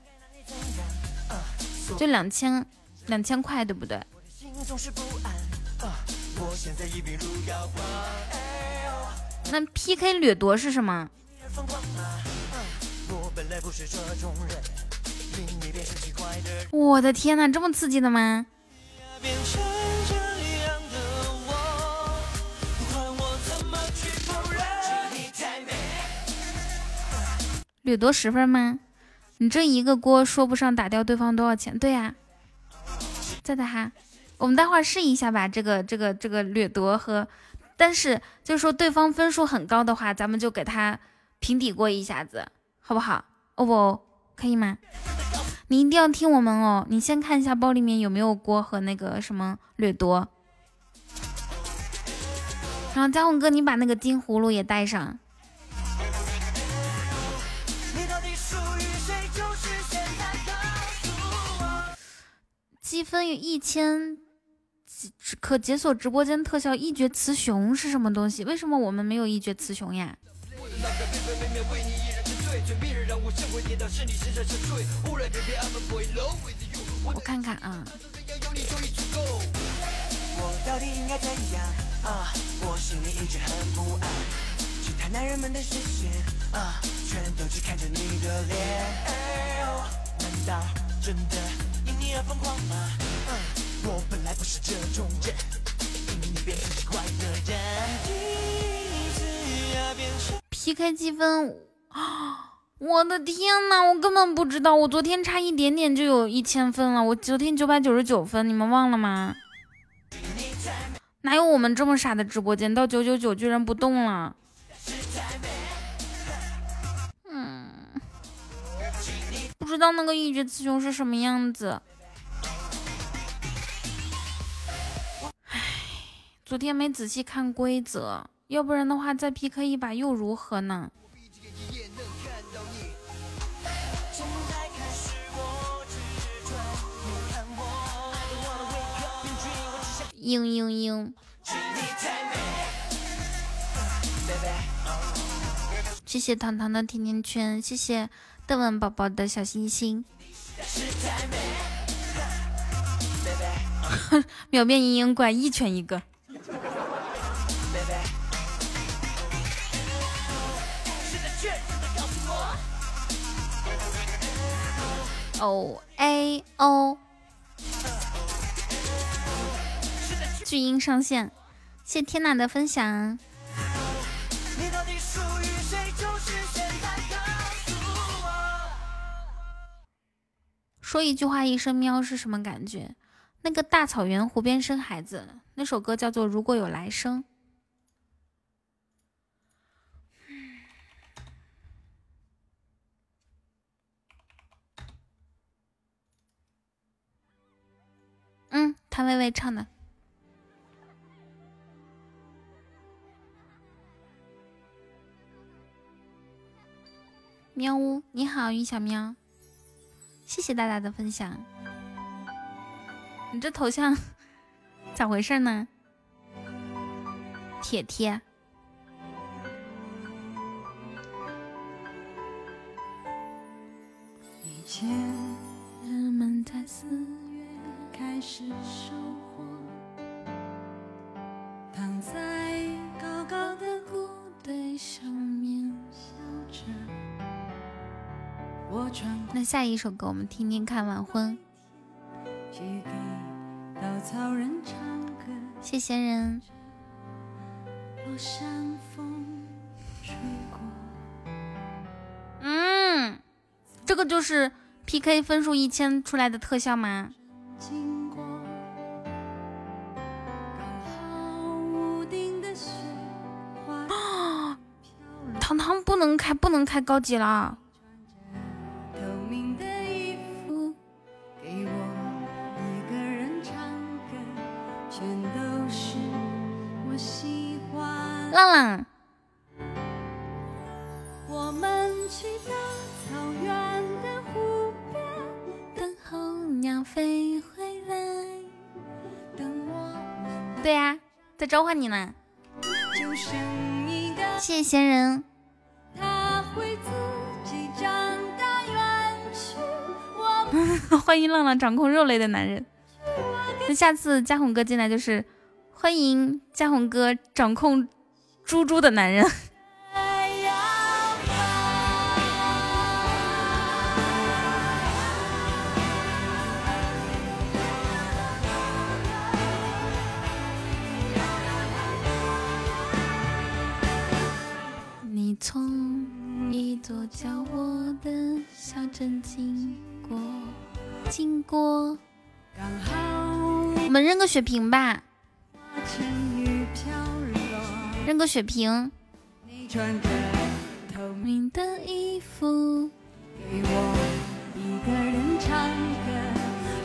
就两千两千块对不对？那 PK 掠夺是什么？我的天哪，这么刺激的吗？掠夺十分吗？你这一个锅说不上打掉对方多少钱？对呀，在的哈，我们待会儿试一下吧。这个这个这个掠夺和，但是就是说对方分数很高的话，咱们就给他平底锅一下子，好不好？哦不，可以吗？你一定要听我们哦！你先看一下包里面有没有锅和那个什么掠夺。然后嘉宏哥，你把那个金葫芦也带上。积分一千，可解锁直播间特效一绝雌雄是什么东西？为什么我们没有一绝雌雄呀？我看看啊。我到底应该怎样啊？我心里一直很不安，其他男人们的视线啊，全都只看着你的脸。难道真的？我本来不是这种人 PK 积分！我的天呐，我根本不知道，我昨天差一点点就有一千分了。我昨天九百九十九分，你们忘了吗？哪有我们这么傻的直播间？到九九九居然不动了。嗯，不知道那个一绝雌雄是什么样子。昨天没仔细看规则，要不然的话再 PK 一把又如何呢？嘤嘤嘤。谢谢糖糖的甜甜圈，谢谢邓文宝宝的小心心。秒变嘤嘤怪，一拳一个。O A O，巨婴上线，谢天娜的分享。说一句话一声喵是什么感觉？那个大草原湖边生孩子，那首歌叫做《如果有来生》。嗯，谭维维唱的。喵呜，你好，云小喵，谢谢大家的分享。你这头像咋回事呢？铁铁。以前人们在四月开始收获，躺在高高的谷堆上面笑着。我穿那下一首歌我们听听看，晚婚。去给稻草人唱歌，谢闲人，落山风吹过。嗯，这个就是 PK 分数一千出来的特效吗？经过，的雪花 糖糖不能开，不能开高级了。浪，我们去大草原的湖边，等候鸟飞回来。等我们对呀、在召唤你呢。就剩一个，谢谢闲人，他会自己长大远去。我欢迎浪浪掌控肉类的男人。那下次嘉宏哥进来就是欢迎嘉宏哥掌控猪猪的男人。你从一座叫我的小镇经过，经过。我们扔个血瓶吧，扔个血瓶。你穿着透明明的衣服，给我一个人唱歌，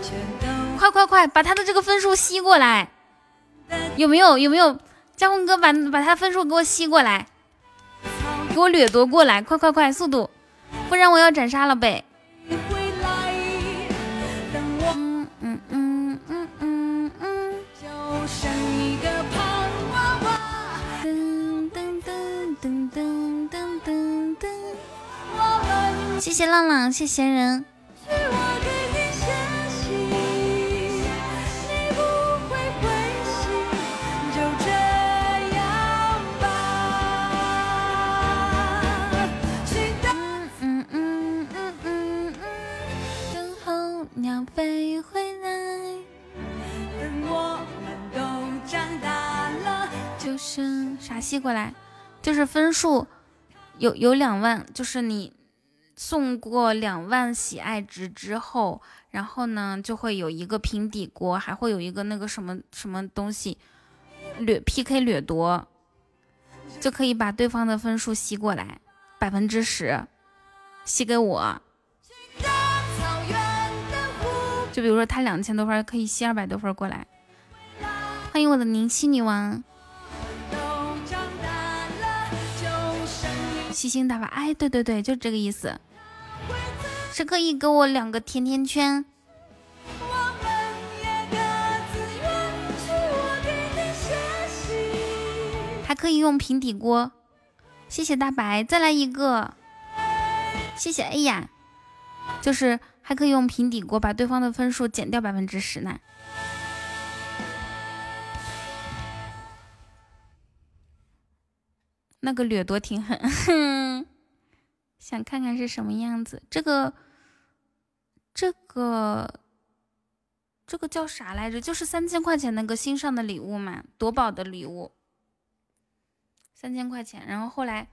全都快快快，把他的这个分数吸过来。有没有？有没有？嘉宏哥把把他分数给我吸过来，给我掠夺过来，快快快，速度，不然我要斩杀了呗。谢谢浪浪，谢谢闲人。就这样吧。嗯嗯嗯嗯嗯。等候鸟飞回来，等我们都长大了。就是啥西过来？就是分数有有两万，就是你。送过两万喜爱值之后，然后呢就会有一个平底锅，还会有一个那个什么什么东西掠 PK 掠夺，就可以把对方的分数吸过来，百分之十吸给我。就比如说他两千多分，可以吸二百多分过来。欢迎我的宁熙女王，都长大了，就剩一吸星大法，哎，对对对，就这个意思。是可以给我两个甜甜圈，还，可以用平底锅。谢谢大白，再来一个。谢谢哎呀，就是还可以用平底锅把对方的分数减掉百分之十呢。那个掠夺挺狠，哼想看看是什么样子。这个，这个，这个叫啥来着？就是三千块钱那个新上的礼物嘛，夺宝的礼物，三千块钱。然后后来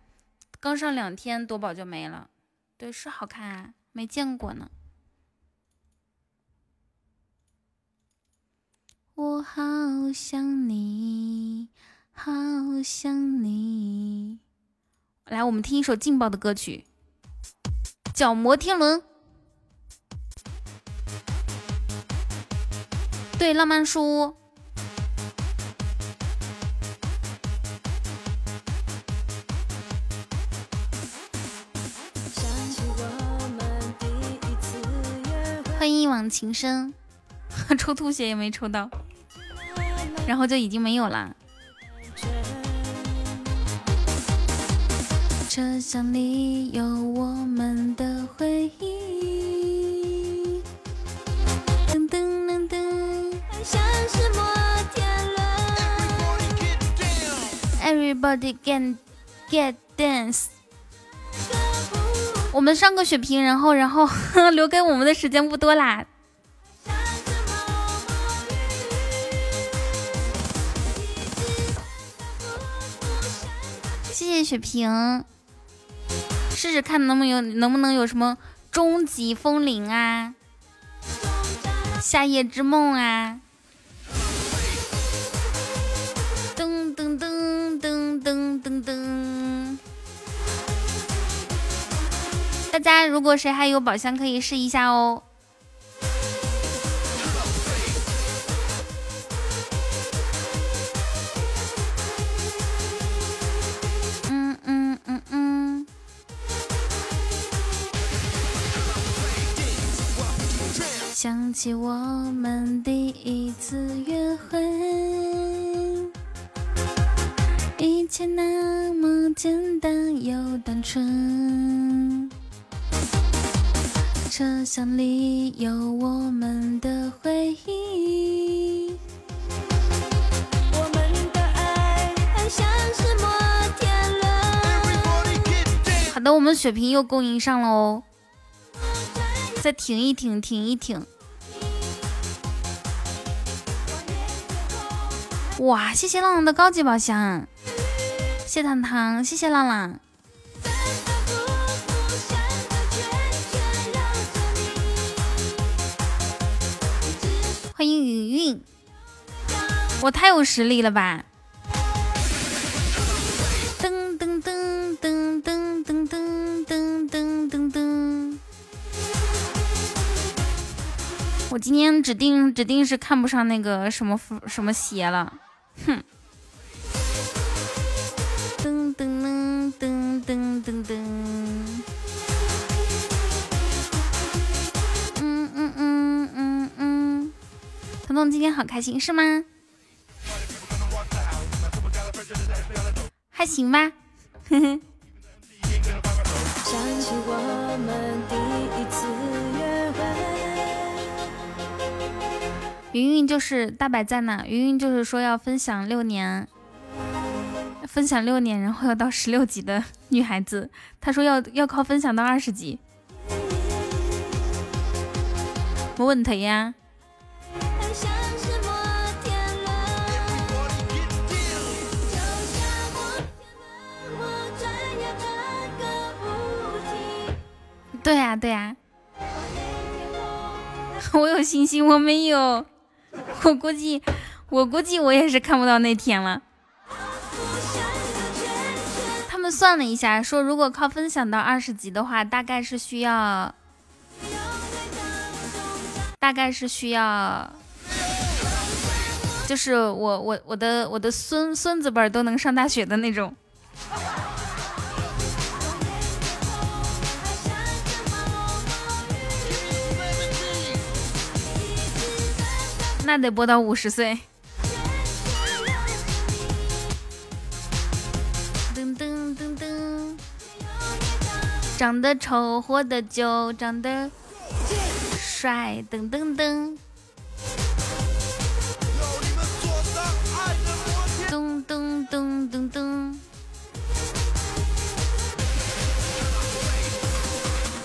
刚上两天夺宝就没了。对，是好看啊，没见过呢。我好想你。好想你。来，我们听一首劲爆的歌曲，叫《摩天轮》。对，浪漫书屋。欢迎一往情深，抽吐血也没抽到，然后就已经没有了。车厢里有我们的回忆，噔噔噔噔，像是摩天轮。Everybody get get dance。我们上个血瓶，然后然后 留给我们的时间不多啦。谢谢血瓶。试试看能不能有能不能有什么终极风铃啊，夏夜之梦啊，噔噔噔噔噔噔噔。大家如果谁还有宝箱，可以试一下哦。起我们第一次约会，一切那么简单又单纯。车厢里有我们的回忆，我们的爱很像是摩天轮。好的，我们血瓶又供应上了哦，再停一停，停一停。哇，谢谢浪浪的高级宝箱，谢糖糖，谢谢浪浪，欢迎云云，我太有实力了吧！噔噔噔噔噔噔噔噔噔噔，我今天指定指定是看不上那个什么什么鞋了。哼！噔噔噔噔噔噔！嗯嗯嗯嗯嗯，彤彤今天好开心是吗？还行吧，哼哼。云云就是大白在呢，云云就是说要分享六年，分享六年，然后要到十六级的 女孩子，她说要要靠分享到二十级，没问题呀。对呀对呀，我有信心，我没有。我估计，我估计我也是看不到那天了。他们算了一下，说如果靠分享到二十级的话，大概是需要，大概是需要，就是我我我的我的孙孙子辈都能上大学的那种。那得播到五十岁。噔噔噔噔，长得丑活得久，长得帅噔噔噔。噔噔噔噔噔。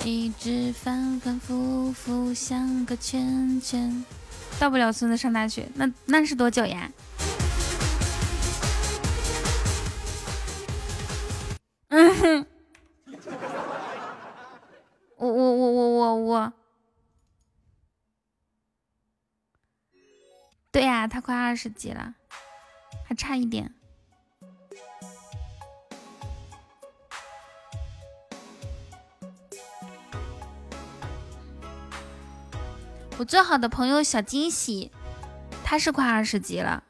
一直反反复复像个圈圈。到不了村子上大学，那那是多久呀？嗯哼，我我我我我我，对呀、他快二十级了，还差一点。我最好的朋友小惊喜，他是快二十级了，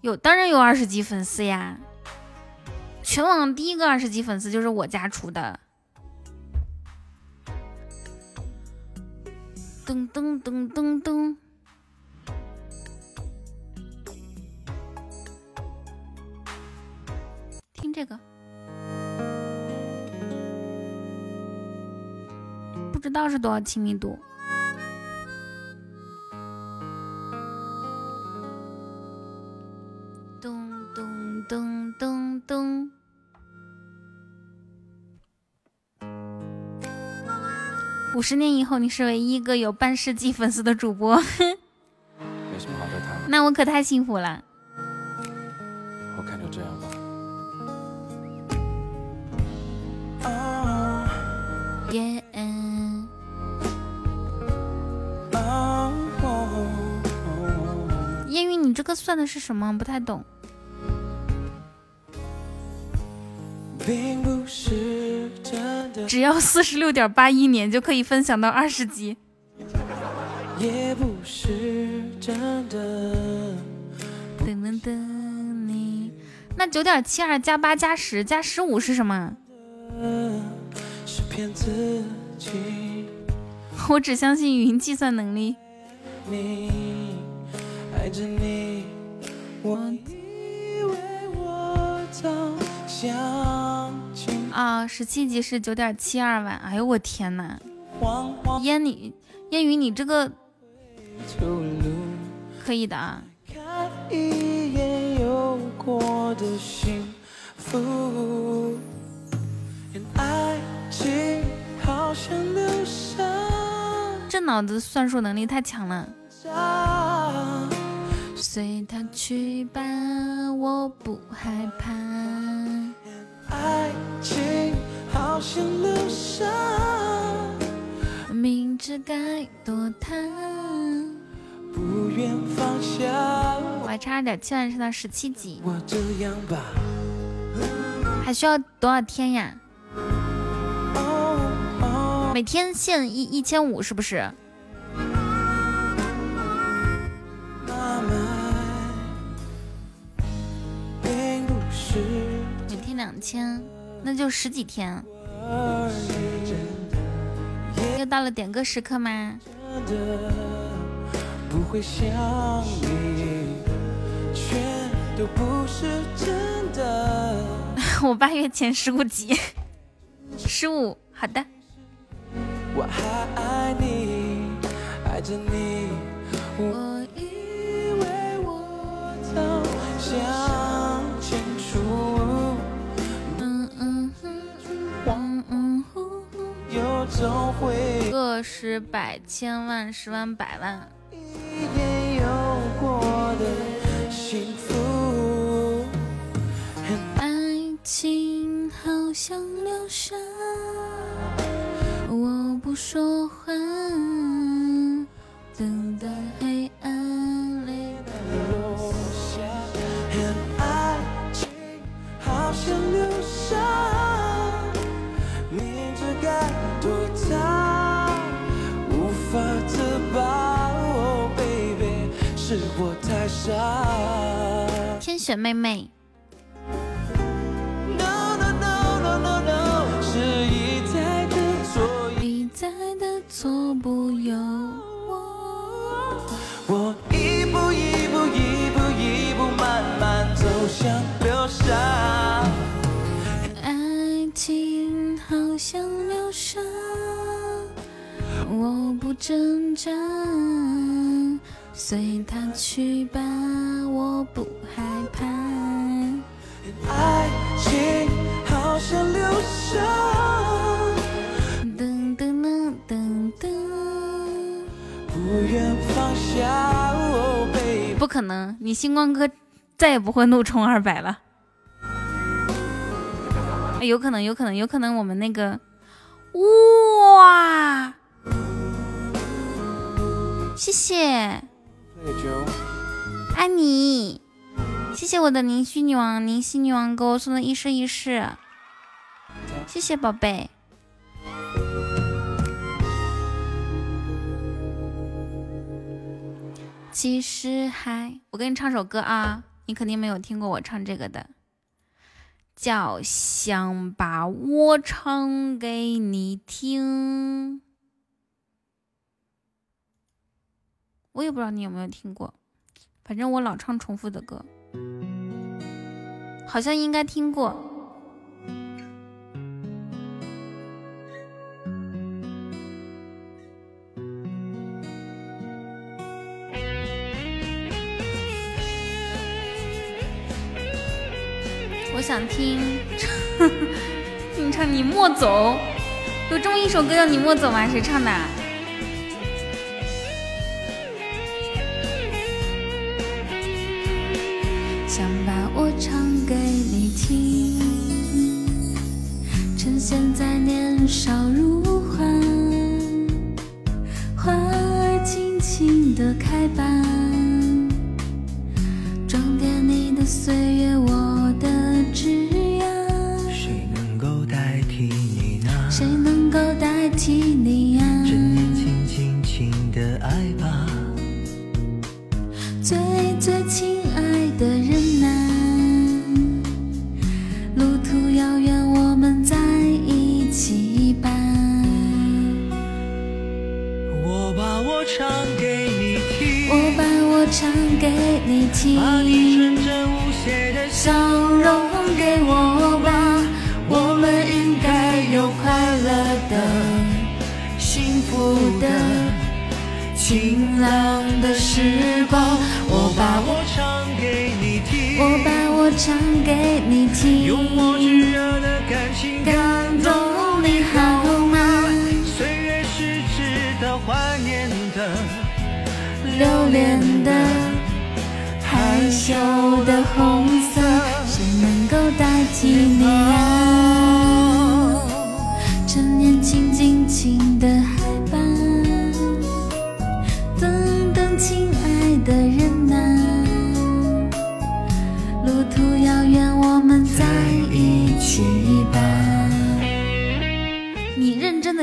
有当然有二十级粉丝呀。全网第一个二十级粉丝就是我家出的。噔噔噔噔噔，道是多少亲密度。咚咚咚咚咚。五十年以后，你是唯一一个有半世纪粉丝的主播，没什么好再谈了，那我可太幸福了。你这个算的是什么？不太懂。并不是真的，只要四十六点八一年就可以分享到二十级。也不是真的。噔噔噔，你那九点七二加八加十加十五是什么？是骗自己，我只相信语音计算能力。你爱着你，我以为我早想清啊，十七级是九点七二万。哎呦我天呐，慌慌烟你烟雨你这个可以的啊。看一眼有过的幸福，爱情好像流沙。这脑子算术能力太强了。随他去吧，我不害怕。爱情好像流沙，明知该躲他。不愿放下。我还差点七万升到十七级，我这样吧，还需要多少天呀？每天限一一千五，是不是？两千，那就十几天。而已，又到了点歌时刻吗？真的不会想你，全都不是真的。我八月前十五级，十五，好的。我还爱你，爱着你，我我以为我早想个十百千万十万百万，一眼有过的幸福。爱情好像流沙，我不说话，等待黑暗里。落下，爱情好像流沙，是我太傻。天选妹妹。做不由我我一步一步一步一步慢慢走向流沙。爱情好像流沙我不挣扎。随他去吧，我不害怕。爱情好像流沙，噔噔噔噔噔，不愿放下。哦，baby，不可能，你星光哥再也不会怒冲二百了。哎有可能，有可能，有可能我们那个，哇，谢谢。爱你，谢谢我的灵虚女王，灵犀女王给我送的一生一世，谢谢宝贝。其实还，我给你唱首歌啊，你肯定没有听过我唱这个的，叫《想把我唱给你听》，我也不知道你有没有听过。反正我老唱重复的歌，好像应该听过。我想听 你唱《你莫走》，有这么一首歌叫《你莫走》吗？谁唱的？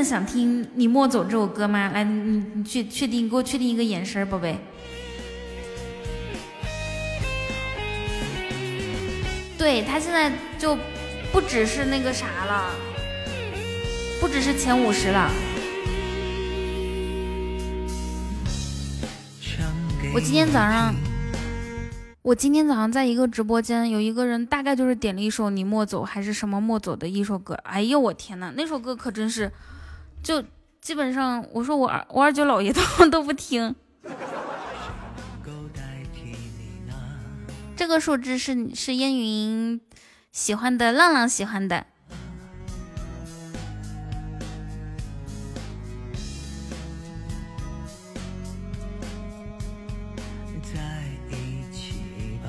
想听《你莫走》这首歌吗？来，你你确确定给我确定一个眼神，宝贝。对他现在就不只是那个啥了，不只是前五十了。我今天早上，我今天早上在一个直播间，有一个人大概就是点了一首《你莫走》还是什么莫走的一首歌。哎呦我天呐，那首歌可真是，就基本上我说我二我二舅姥爷都 都不听。这个数字是是烟云喜欢的，浪浪喜欢的。在一起吧。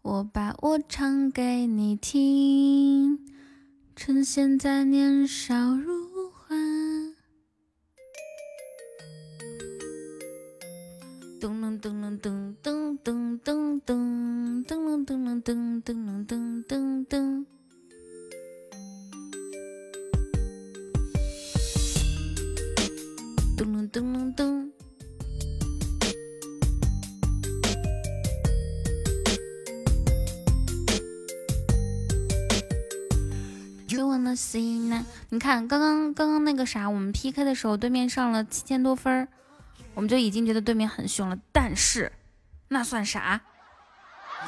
我把我唱给你听，趁现在年少如花。噔噔噔噔噔噔噔噔噔噔噔噔噔噔噔噔噔噔。噔噔噔噔噔噔噔噔。You wanna see 呢？你看，刚刚刚刚那个啥，我们 PK 的时候，对面上了七千多分，我们就已经觉得对面很凶了。但是那算啥？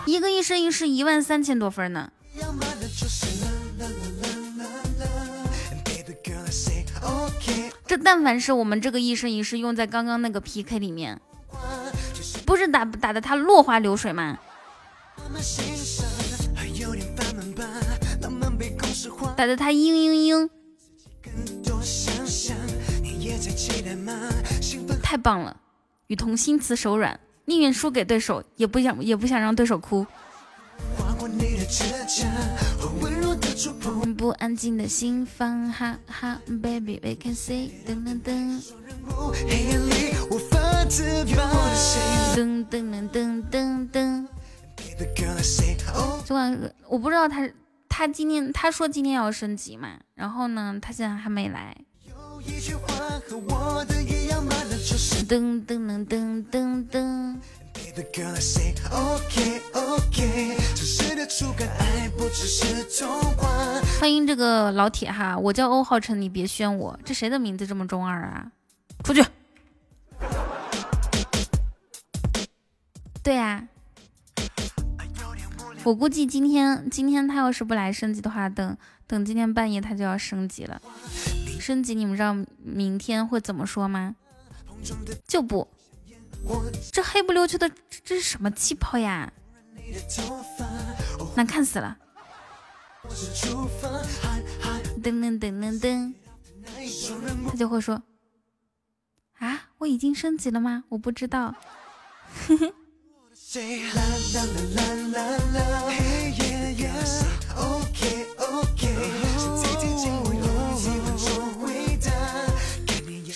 一个一生一世一万三千多分呢。这但凡是我们这个一生一世用在刚刚那个 PK 里面，不是打打的他落花流水吗？打的他嘤嘤嘤，太棒了！雨桐心慈手软，宁愿输给对手，也不想也不想让对手哭。不安静的心房，哈哈，baby，we can see，噔噔噔，噔噔噔噔噔。昨晚我不知道他他今天他说今天要升级嘛，然后呢，他现在还没来。噔噔噔噔噔噔。欢迎这个老铁哈，我叫欧浩辰，你别宣我，这谁的名字这么中二啊？出去。对啊，我估计今天今天他要是不来升级的话，等等今天半夜他就要升级了。升级你们知道明天会怎么说吗？就不。这黑不溜秋的，这是什么气泡呀？难看死了！噔噔噔噔噔，他就会说：“啊，我已经升级了吗？我不知道。”呵呵。什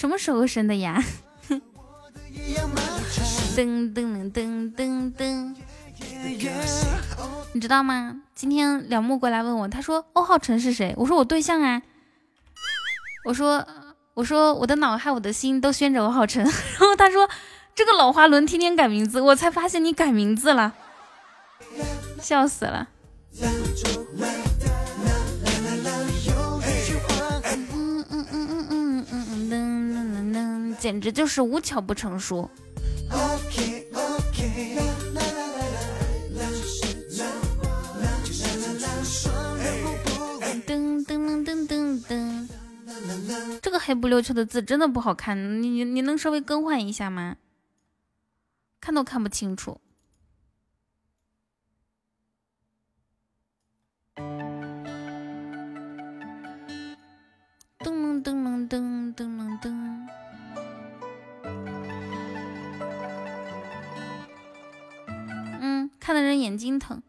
么时候生的呀？噔噔噔噔噔，你知道吗？今天梁木过来问我，他说欧浩辰是谁？我说我对象啊。我说我说我的脑海我的心都悬着欧浩辰。然后他说这个老花轮天天改名字，我才发现你改名字了，笑死了。嗯嗯嗯嗯嗯嗯噔噔噔噔，简直就是无巧不成书。噔噔噔噔噔，这个黑不溜秋的字真的不好看，你你能稍微更换一下吗？看都看不清楚。噔噔噔噔噔噔噔。嗯，看的人眼睛疼。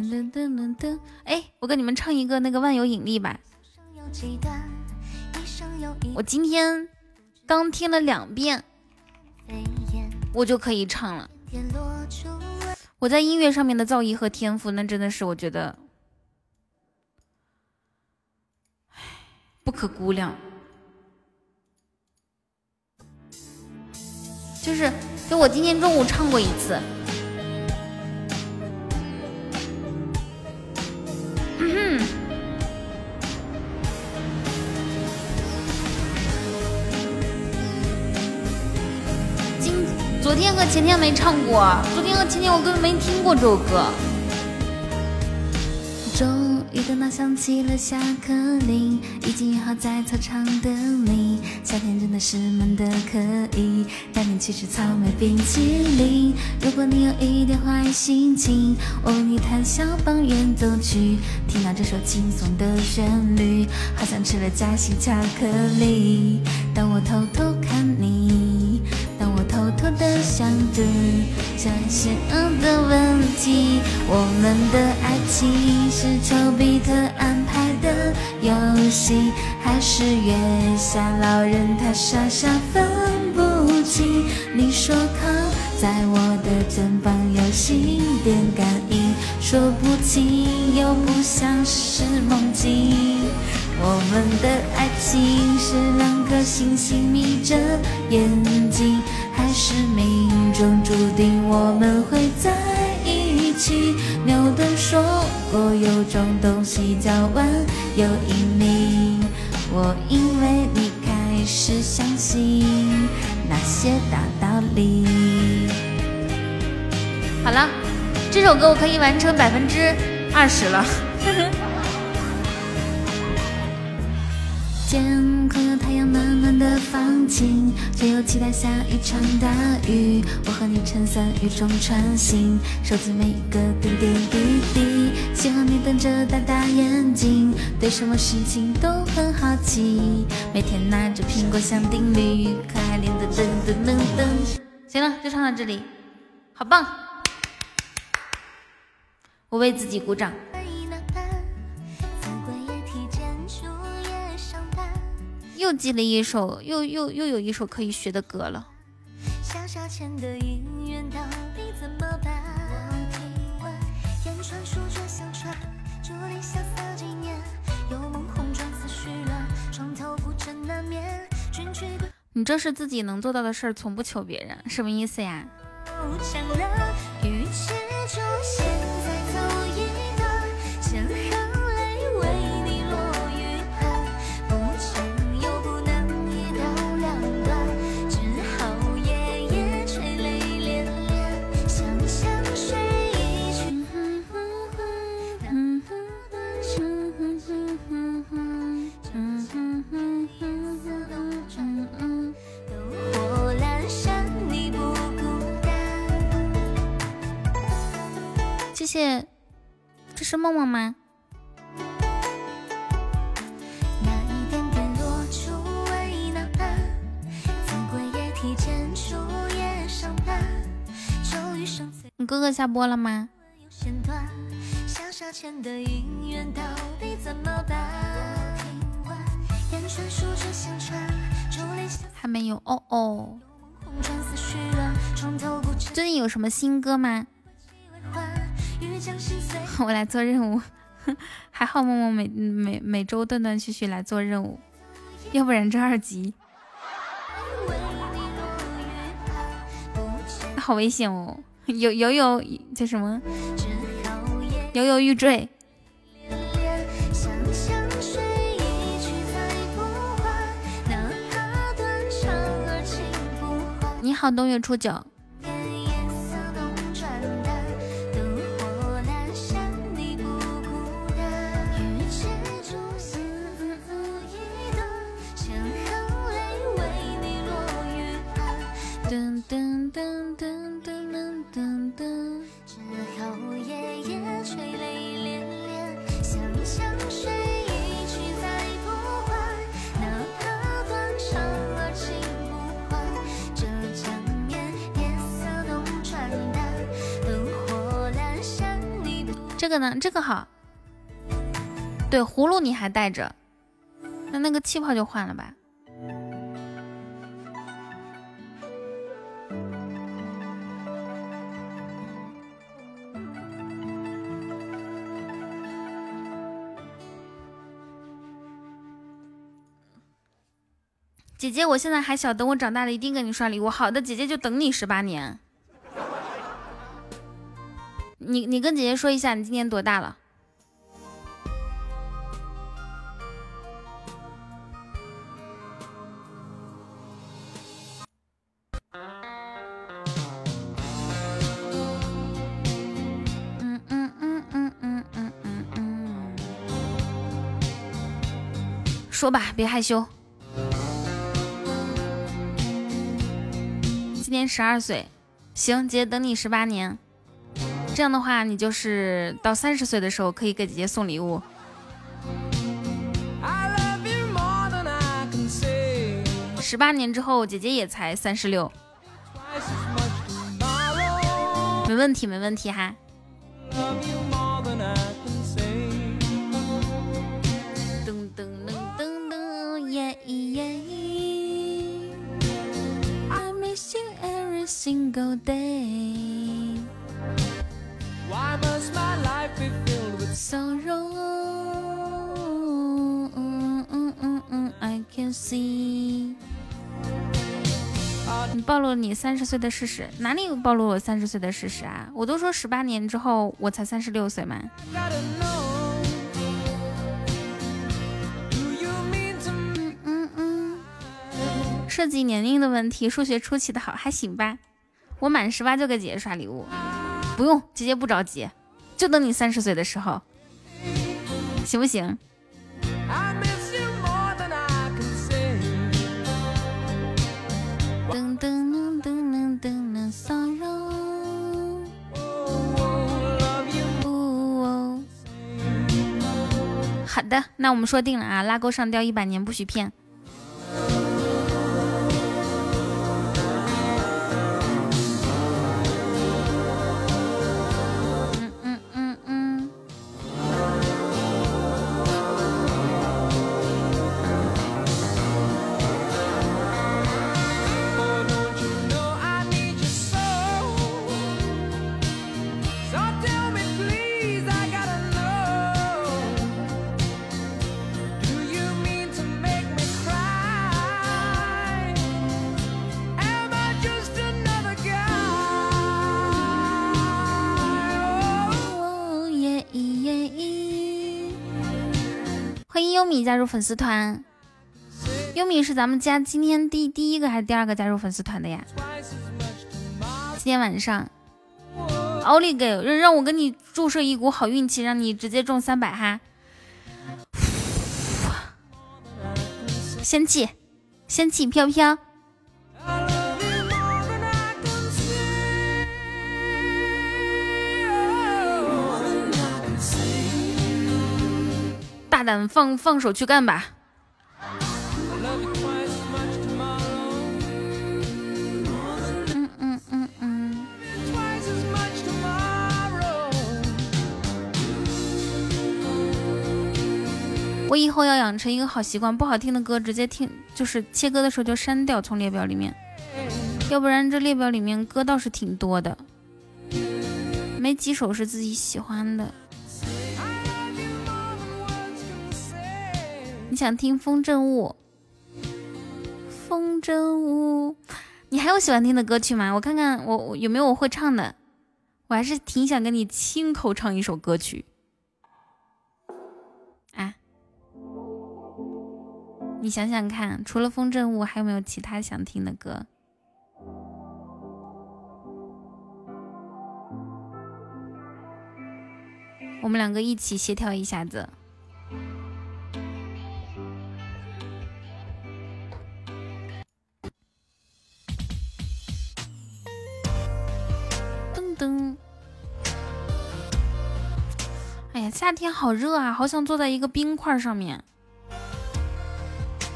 噔噔噔噔，哎，我跟你们唱一个那个万有引力吧。我今天刚听了两遍。我就可以唱了。我在音乐上面的造诣和天赋，那真的是我觉得，不可估量。就是，就我今天中午唱过一次。前天没唱过，昨天和前天我根本没听过这首歌。终于等到响起了下课铃，已经约好在操场等你。夏天真的是闷得可以，带你去吃草莓冰淇淋。如果你有一点坏心情，我为你弹小邦远走去。听到这首轻松的旋律，好像吃了夹心巧克力。当我偷偷的，像邪恶的问题。我们的爱情是丘比特安排的游戏，还是月下老人他傻傻分不清？你说靠在我的肩膀有心电感应，说不清又不像是梦境。我们的爱情是两颗星星眯着眼睛，定我们会在一起？牛顿说过，有种东西叫万有引力。我因为你开始相信那些大道理。好了，这首歌我可以完成百分之二十了。的放晴，却又期待下一场大雨。我和你撑伞雨中穿行，收集每一个点点滴滴。喜欢你瞪着大大眼睛，对什么事情都很好奇。每天拿着苹果想定律，可爱脸的噔噔噔噔。行了，就唱到这里，好棒！我为自己鼓掌。又记了一首，又又又有一首可以学的歌了。你这是自己能做到的事儿，从不求别人，什么意思呀？谢，这是梦梦吗？你哥哥下播了吗？还没有哦哦。最近有什么新歌吗？我来做任务，还好梦梦每每每周断断续续来做任务，要不然这二级 好危险哦！有有有叫什么？犹犹欲坠。你好，冬月初九。噔噔噔噔噔噔噔，之后夜夜吹泪涟涟，想你水一哪怕不。这江面，夜色浓，淡，灯火阑珊。你的这个呢？这个好。对，葫芦你还带着，那那个气泡就换了吧。姐姐，我现在还小，等我长大了一定给你刷礼物。好的，姐姐就等你十八年。你你跟姐姐说一下，你今年多大了？嗯嗯嗯嗯嗯嗯嗯嗯。说吧，别害羞。年十二岁，行，姐姐等你十八年。这样的话，你就是到三十岁的时候可以给姐姐送礼物。十八年之后，姐姐也才三十六，没问题，没问题哈。噔噔噔噔噔，耶耶。go day why must my life be filled with sorrow? I can see. 你暴露了你三十岁的事实。哪里有暴露我三十岁的事实啊？我都说十八年之后我才三十六岁嘛。涉及年龄的问题数学出奇的好还行吧。我满十八就给姐姐刷礼物，不用，姐姐不着急，就等你三十岁的时候，行不行？I miss you more than I can say. 噔噔噔噔噔噔，sorrow。Oh, love you 哦，好的，那我们说定了啊，拉钩上吊一百年不许骗。米加入粉丝团。优米是咱们家今天第第一个还是第二个加入粉丝团的呀？今天晚上，奥利给让让我给你注射一股好运气，让你直接中三百哈！仙气，仙气飘飘，大胆放放手去干吧！嗯嗯嗯嗯，我以后要养成一个好习惯，不好听的歌直接听，就是切歌的时候就删掉，从列表里面，要不然这列表里面歌倒是挺多的，没几首是自己喜欢的。你想听《风筝误》？风筝误，你还有喜欢听的歌曲吗？我看看我我有没有我会唱的。我还是挺想跟你亲口唱一首歌曲。啊，你想想看，除了《风筝误》，还有没有其他想听的歌？我们两个一起协调一下子。噔。哎呀，夏天好热啊，好想坐在一个冰块上面。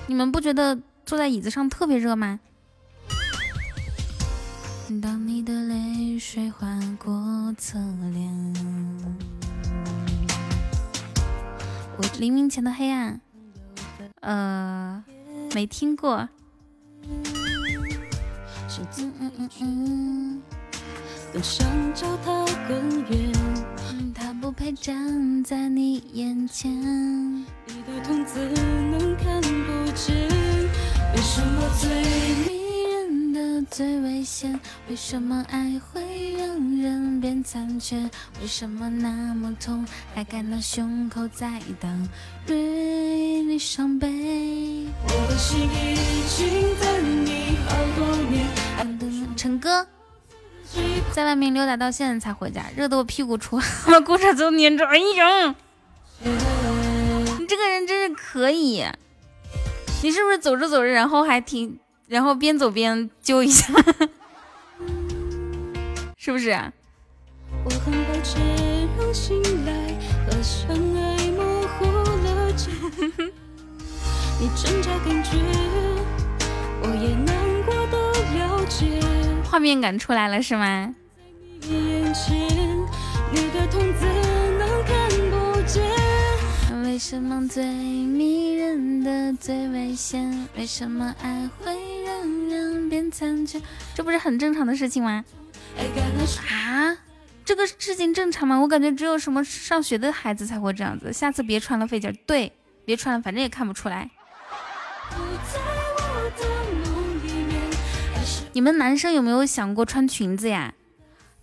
你们不觉得坐在椅子上特别热吗？当你的泪水划过侧脸，我黎明前的黑暗，呃，没听过。嗯嗯嗯嗯。更想找他更远。嗯他不配站在你眼前。你的痛怎能看不见？为什么最迷人的最危险？为什么爱会让人变残缺？为什么那么痛，还感到胸口在当锐利伤悲？我的心已经等你好多年？陈哥在外面溜达到现在才回家，热得我屁股出汗，把裤衩都粘着。哎呀，你这个人真是可以，你是不是走着走着，然后还停，然后边走边揪一下，是不是？我很抱歉让醒来和相爱模糊了界。你挣扎感觉，我也难过的了解。画面感出来了是吗？为什么最迷人的最危险？为什么爱会让人变残缺？这不是很正常的事情吗？啊，这个事情正常吗？我感觉只有什么上学的孩子才会这样子。下次别穿了费劲，对，别穿了，反正也看不出来。你们男生有没有想过穿裙子呀？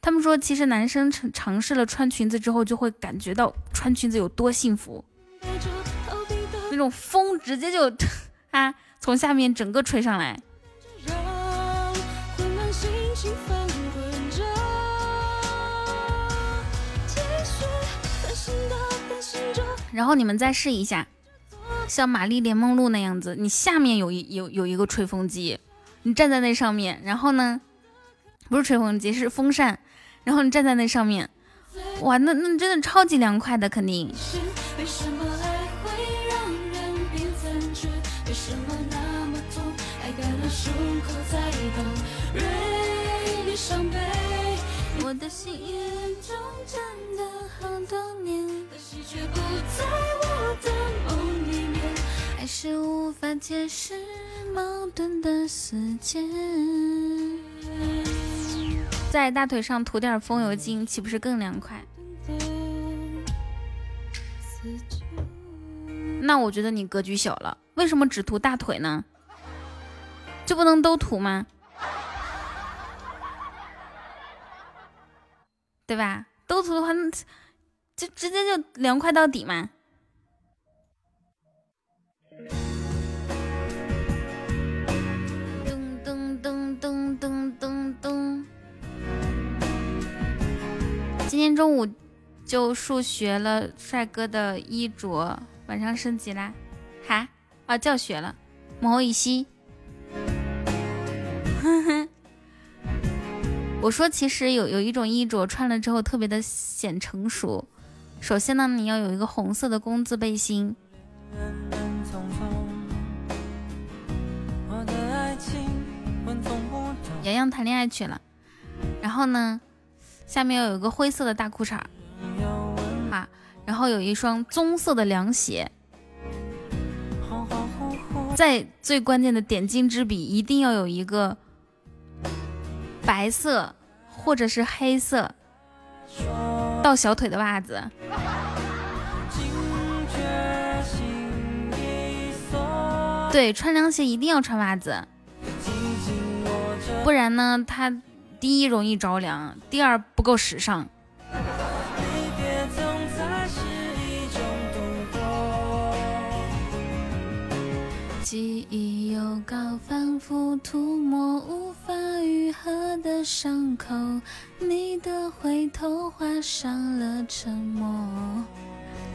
他们说，其实男生尝尝试了穿裙子之后，就会感觉到穿裙子有多幸福，那种风直接就 啊从下面整个吹上来。然后你们再试一下，像玛丽莲梦露那样子，你下面有一有有一个吹风机，你站在那上面，然后呢，不是吹风机是风扇，然后你站在那上面，哇，那那真的超级凉快的，肯定。我的心中真的好多年，可惜却不在我的梦，是无法解释矛盾的世界。在大腿上涂点风油精，岂不是更凉快？那我觉得你格局小了，为什么只涂大腿呢？就不能都涂吗？对吧？都涂的话，那就直接就凉快到底嘛。噔噔噔噔噔噔噔。今天中午就数学了帅哥的衣着，晚上升级啦？哈？啊，教学了。母后一息。哼哼。我说，其实有有一种衣着穿了之后特别的显成熟。首先呢，你要有一个红色的工字背心。洋洋谈恋爱去了。然后呢，下面要有一个灰色的大裤衩。啊，然后有一双棕色的凉鞋。在最关键的点睛之笔，一定要有一个。白色或者是黑色到小腿的袜子，对，穿凉鞋一定要穿袜子，不然呢，它第一容易着凉，第二不够时尚。记忆有高，反复涂抹，无法愈合的伤口。你的回头画上了沉默。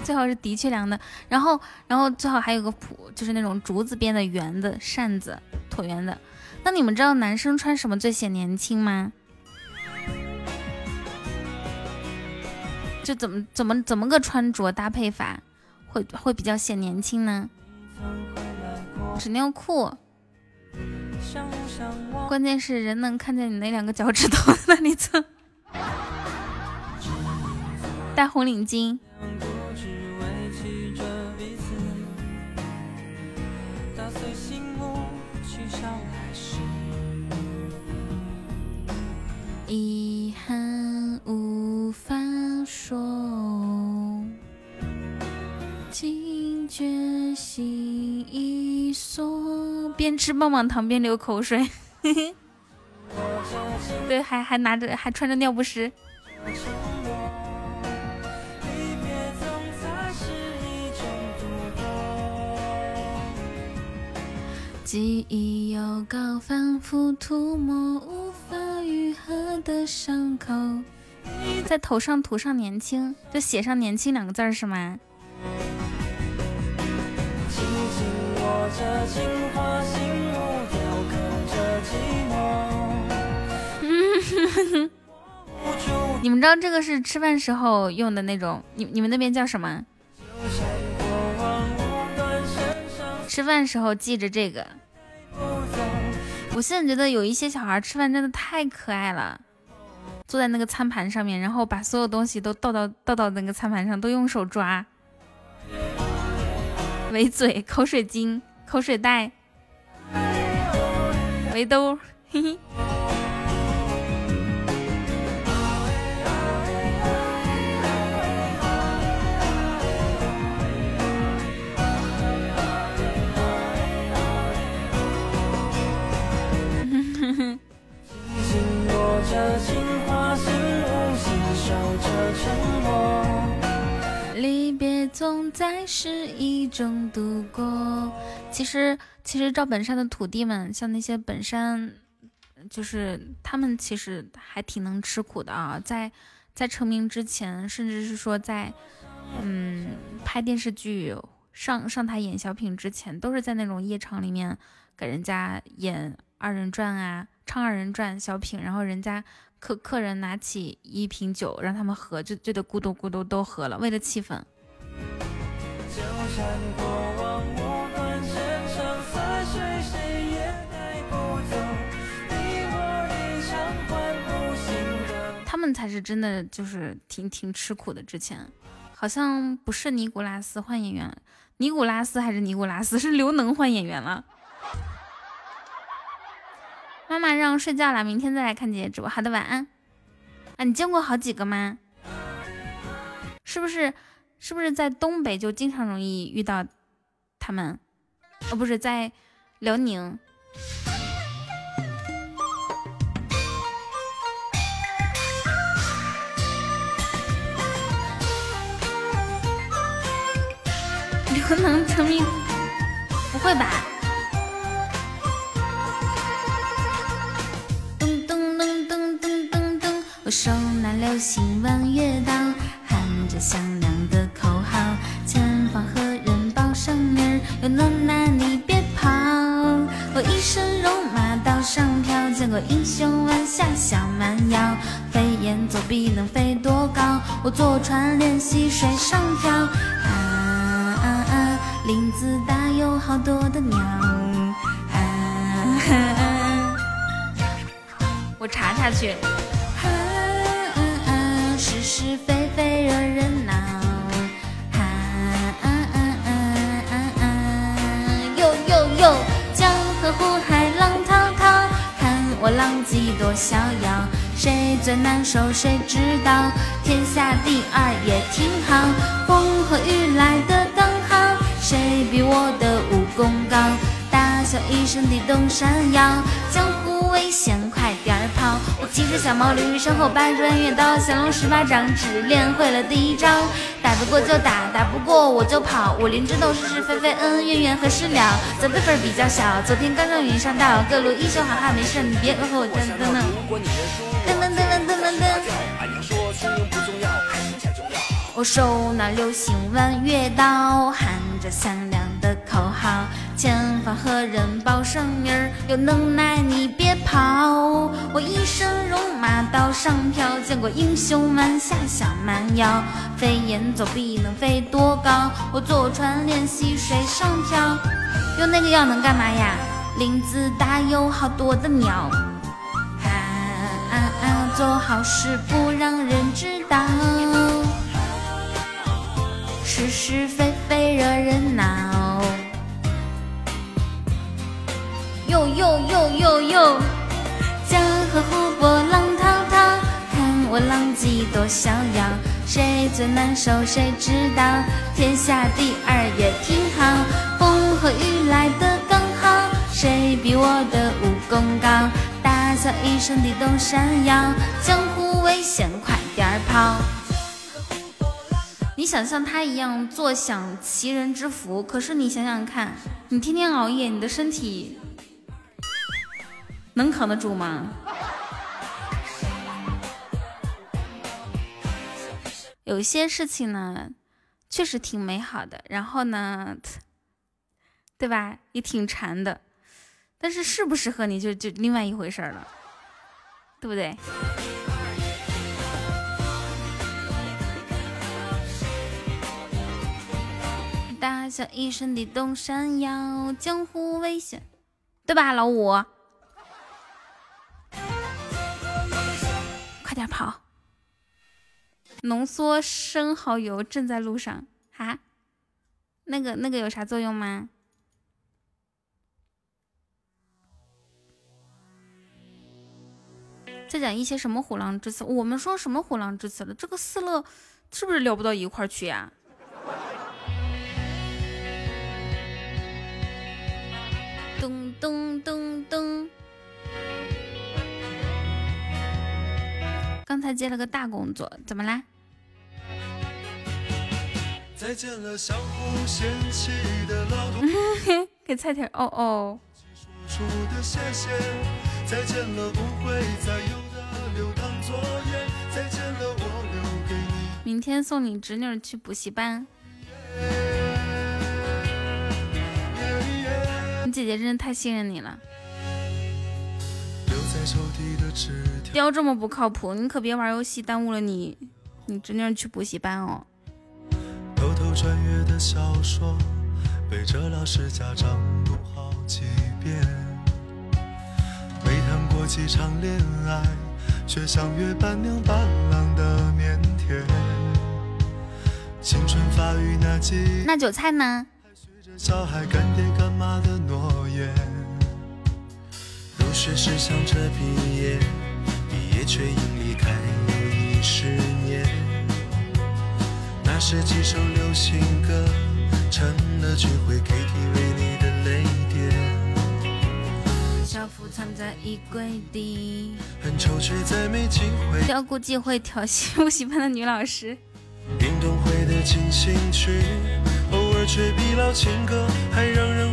最好是的确凉的，然后，然后最好还有个谱，就是那种竹子编的圆的扇子，椭圆的。那你们知道男生穿什么最显年轻吗？就怎么怎么怎么个穿着搭配法，会会比较显年轻呢？纸尿裤，关键是人能看见你那两个脚趾头 那里蹭，戴红领巾，吃棒棒糖边流口水。对，还还拿着，还穿着尿不湿。记忆反复涂抹，无法愈合的伤口。在头上涂上年轻，就写上年轻两个字是吗？你们知道这个是吃饭时候用的那种，你你们那边叫什么？吃饭时候记着这个。我现在觉得有一些小孩吃饭真的太可爱了，坐在那个餐盘上面，然后把所有东西都倒到倒到那个餐盘上，都用手抓，围嘴、口水巾。口水袋，围兜，嘿嘿。是一中度过。其实，其实赵本山的徒弟们，像那些本山，就是他们其实还挺能吃苦的啊。在在成名之前，甚至是说在嗯拍电视剧、上上台演小品之前，都是在那种夜场里面给人家演二人转啊，唱二人转小品，然后人家。客客人拿起一瓶酒让他们喝，就就得咕嘟咕嘟都喝了，为了气氛。他们才是真的，就是挺挺吃苦的。之前好像不是尼古拉斯换演员，尼古拉斯还是尼古拉斯，是刘能换演员了。妈妈让睡觉了，明天再来看姐姐直播。好的，晚安。啊，你见过好几个吗？是不是？是不是在东北就经常容易遇到他们？哦，不是在辽宁。刘能成名？不会吧？我手拿流星弯月刀，喊着响亮的口号，前方何人报上名？有能耐你别跑！我一身戎马刀上飘，见过英雄弯下小蛮腰，飞檐走壁能飞多高？我坐船练习水上漂，啊啊啊！林子大有好多的鸟，啊啊！我查查去。非惹人恼，哈啊啊啊啊啊！呦呦呦，江河湖海浪滔滔，看我浪迹多逍遥。谁最难受谁知道，天下第二也挺好。风和雨来的刚好，谁比我的武功高？大笑一声地动山摇，江湖危险我骑着小毛驴，身后搬着月刀，降龙十八掌只练会了第一招。打得过就打，打不过我就跑。武林争斗是是非非，恩恩怨怨何时了？咱辈分比较小，昨天刚刚云上道，各路英雄好汉没事你别和我争争呢。噔噔噔噔噔噔噔。我手拿流星弯月刀，喊着响亮的口号。前方何人报上名儿？有能耐你别跑！我一身戎马刀上飘，见过英雄弯下小蛮腰，飞檐走壁能飞多高？我坐船练习水上漂，用那个药能干嘛呀？林子大有好多的鸟，啊啊啊！做好事不让人知道，是是非非惹人恼。呦呦呦呦呦，江河湖泊浪滔滔，看我浪迹多逍遥。谁最难受谁知道，天下第二也挺好。风和雨来的刚好，谁比我的武功高？大笑一声地动山摇，江湖危险快点跑！你想像他一样坐享其人之福，可是你想想看，你天天熬夜，你的身体。能扛得住吗？有些事情呢，确实挺美好的，然后呢，对吧？也挺馋的，但是适不适合你就就另外一回事了，对不对？大笑一声地动山摇，江湖危险，对吧，老五？点跑！浓缩生蚝油正在路上哈，那个那个有啥作用吗？再讲一些什么虎狼之词？我们说什么虎狼之词了？这个四乐是不是聊不到一块儿去呀？咚咚咚咚。刚才接了个大工作，怎么啦？再见了相互嫌弃的老同学。给菜田哦哦，说出的谢谢，再见了不会再有的留堂作业，再见了我留给你。明天送你侄女去补习班。你姐姐真是太信任你了，雕这么不靠谱，你可别玩游戏耽误了你你侄女去补习班哦。偷偷穿越的小说，背着老师家长读好几遍。没谈过几场恋爱，却像约伴娘伴郎的腼腆。青春发育那几年那韭菜呢？许着小孩干爹干妈的诺言。入学时想着毕业，毕业却因离开又一十年。那时几首流行歌，成了聚会 KTV 里的泪点。校服藏在衣柜底。很丑却再没机会。要估计会调戏补习班的女老师。运动会的进行曲，偶尔却比老情歌还让人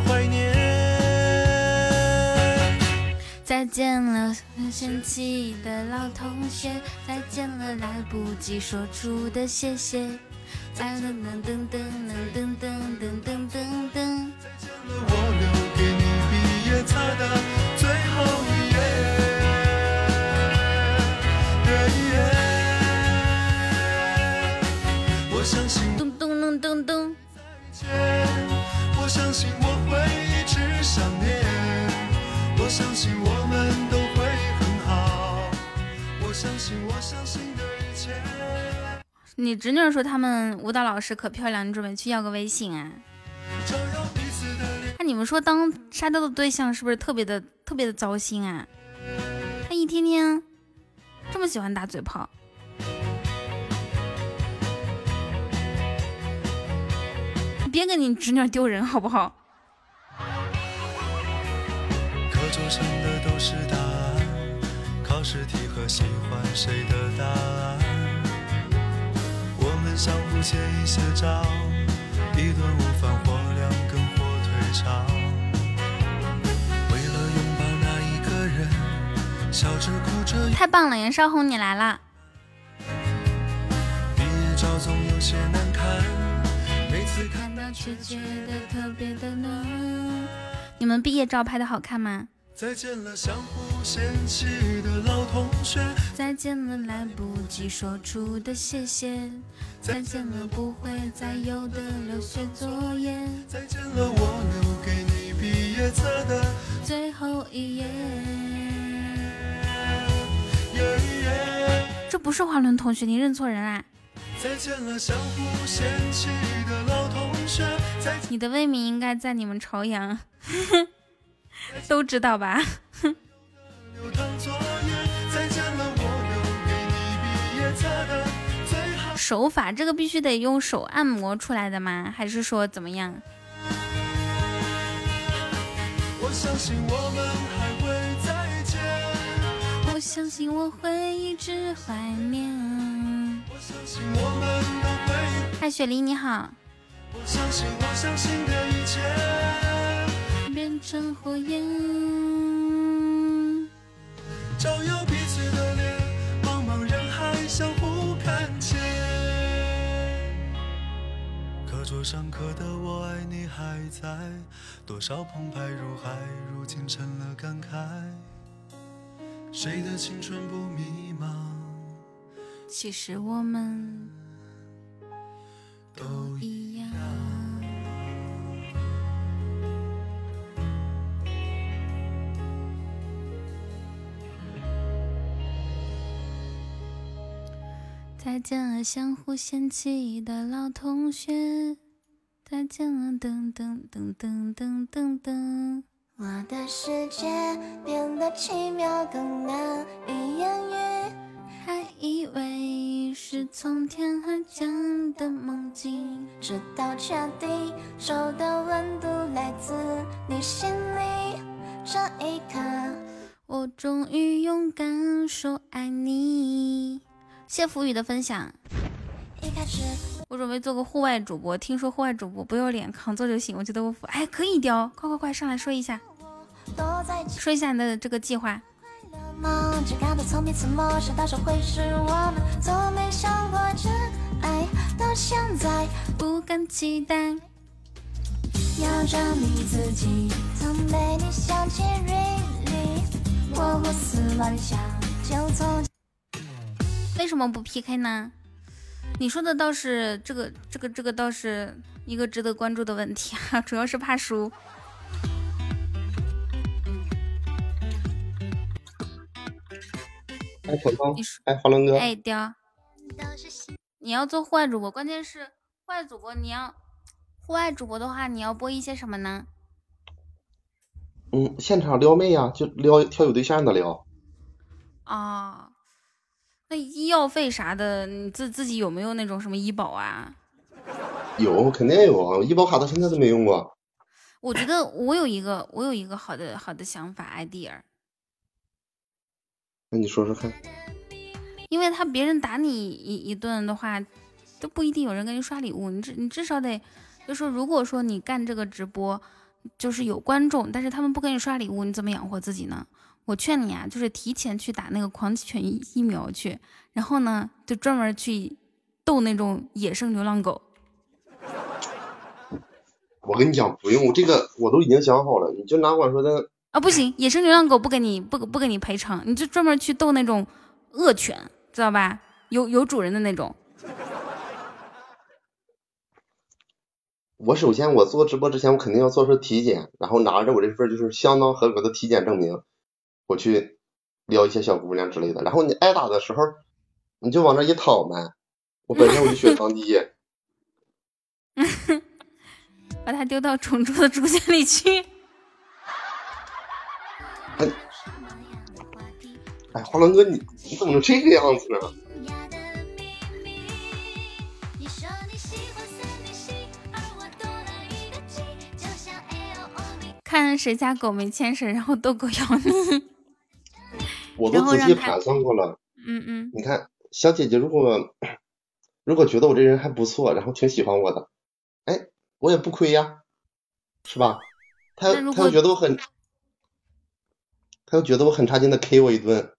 再见了，嫌弃的老同学，再见了，来不及说出的谢谢。再噔噔噔噔噔噔噔噔噔噔噔。再见了，我留给你毕业册的最后一页。我相信咚咚咚咚咚。见，我相信我会一直想念，我相信我们都会很好，我相信我相信的一切。你侄女说他们舞蹈老师可漂亮，你准备去要个微信啊？那你们说当沙雕的对象是不是特别的特别的糟心啊？他一天天这么喜欢打嘴炮，别给你侄女丢人好不好？桌上的都是答案，考试题和喜欢谁的答案。我们相互借一些招，一顿午饭或两根火腿肠。为了拥抱那一个人，笑着哭着。太棒了，袁绍红你来啦！毕业照总有些难看，每次看看到却觉得特别的暖。你们毕业照拍的好看吗？再见了相互嫌弃的老同学，再见了，来不及说出的谢谢。再见了，不会再有的留学作业。再见了我留给你毕业册的最后一页。这不是华伦同学，你认错人啦！再见了相互嫌弃的老同学，你的未名应该在你们朝阳，都知道吧？流淌作业，再见了我留给你毕业册的最好。手法这个必须得用手按摩出来的吗？还是说怎么样？我相信我们还会再见，我相信我会一直怀念。我相信我们都会，嗨，雪梨你好，我相信我相信的一切，变成火焰。照耀彼此的脸，茫茫人海相互看见。课桌上刻的我爱你还在，多少澎湃如海，如今成了感慨。谁的青春不迷茫？其实我们都都一再见了，相互嫌弃的老同学。再见了，噔噔噔噔噔噔噔。我的世界变得奇妙，更难以言喻。还以为是从天而降的梦境，直到确定手的温度来自你心里，这一刻，我终于勇敢说爱你。谢福宇的分享，一开始我准备做个户外主播，听说户外主播不要脸，扛揍就行。我觉得我哎可以雕，快快快上来说一下，说一下你的这个计划。吗？只感到从彼此陌生到手会是我们，从没想过真爱，到现在不敢期待。要证明自己曾被你想起，really，我胡思乱想，就从为什么不 PK 呢？你说的倒是这个这个这个倒是一个值得关注的问题啊，主要是怕输。哎，彤彤，哎，华伦哥，哎，雕，你要做户外主播，关键是户外主播你要户外主播的话，你要播一些什么呢？嗯，现场撩妹呀、就撩挑有对象的撩。啊、那医药费啥的，你自自己有没有那种什么医保啊？有，肯定有啊，医保卡到现在都没用过。我觉得我有一个我有一个好的好的想法 idea，那你说说看。因为他别人打你一一顿的话，都不一定有人给你刷礼物，你至你至少得，就说如果说你干这个直播，就是有观众，但是他们不给你刷礼物，你怎么养活自己呢？我劝你啊，就是提前去打那个狂犬疫疫苗去，然后呢，就专门去逗那种野生流浪狗。我跟你讲，不用这个，我都已经想好了。你就哪管说的，啊，不行，野生流浪狗不给你不不给你赔偿，你就专门去逗那种恶犬，知道吧？有有主人的那种。我首先我做直播之前，我肯定要做出体检，然后拿着我这份就是相当合格的体检证明，我去撩一些小姑娘之类的。然后你挨打的时候，你就往那一躺呗。我本身我就血糖低，把它丢到虫虫的竹间里去。哎，华伦哥，你你怎么能这个样子呢？看谁家狗没牵绳，然后逗狗咬你。我都仔细盘算过了。嗯嗯，你看，小姐姐如果如果觉得我这人还不错，然后挺喜欢我的，哎，我也不亏呀，是吧？她那如果她要觉得我很，她又觉得我很差劲的 K 我一顿，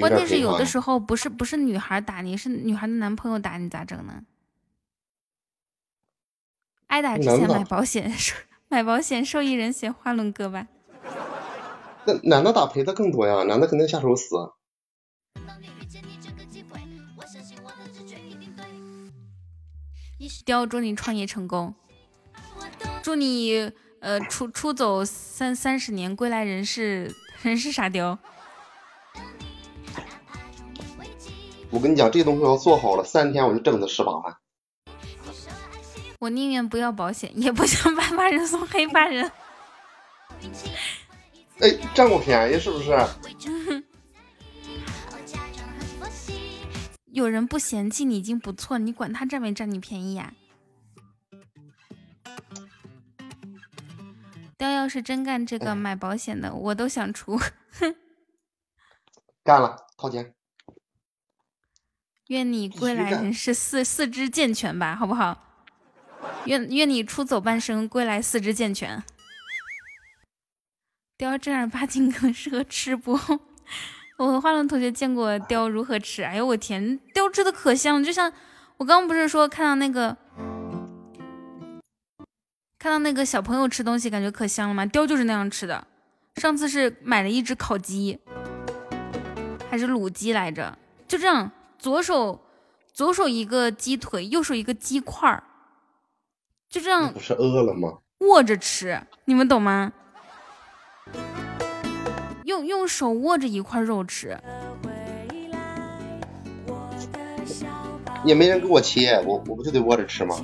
关键是。有的时候不是不是女孩打你，是女孩的男朋友打你，咋整呢？挨打之前买保险，买保险受益人写花轮哥吧。那男的打赔的更多呀，男的肯定下手死。雕，祝你创业成功，祝你呃出出走三三十年，归来人是人是傻雕。我跟你讲，这东西要做好了，三天我就挣他十八万。我宁愿不要保险，也不想白发 人送黑发人。哎，占我便宜是不是？有人不嫌弃你已经不错，你管他占没占你便宜呀、雕要是真干这个买保险的，我都想出。干了，掏钱。愿你归来人是四四肢健全吧，好不好？愿愿你出走半生，归来四肢健全。雕正儿八经更 适合吃播。我和花轮同学见过雕如何吃，哎呦我天，雕吃的可香了，就像我刚刚不是说看到那个看到那个小朋友吃东西，感觉可香了吗？雕就是那样吃的。上次是买了一只烤鸡，还是卤鸡来着？就这样，左手左手一个鸡腿，右手一个鸡块儿，就这样不是饿了吗？握着吃，你们懂吗？用用手握着一块肉吃，也没人给我切，我我不就得握着吃吗？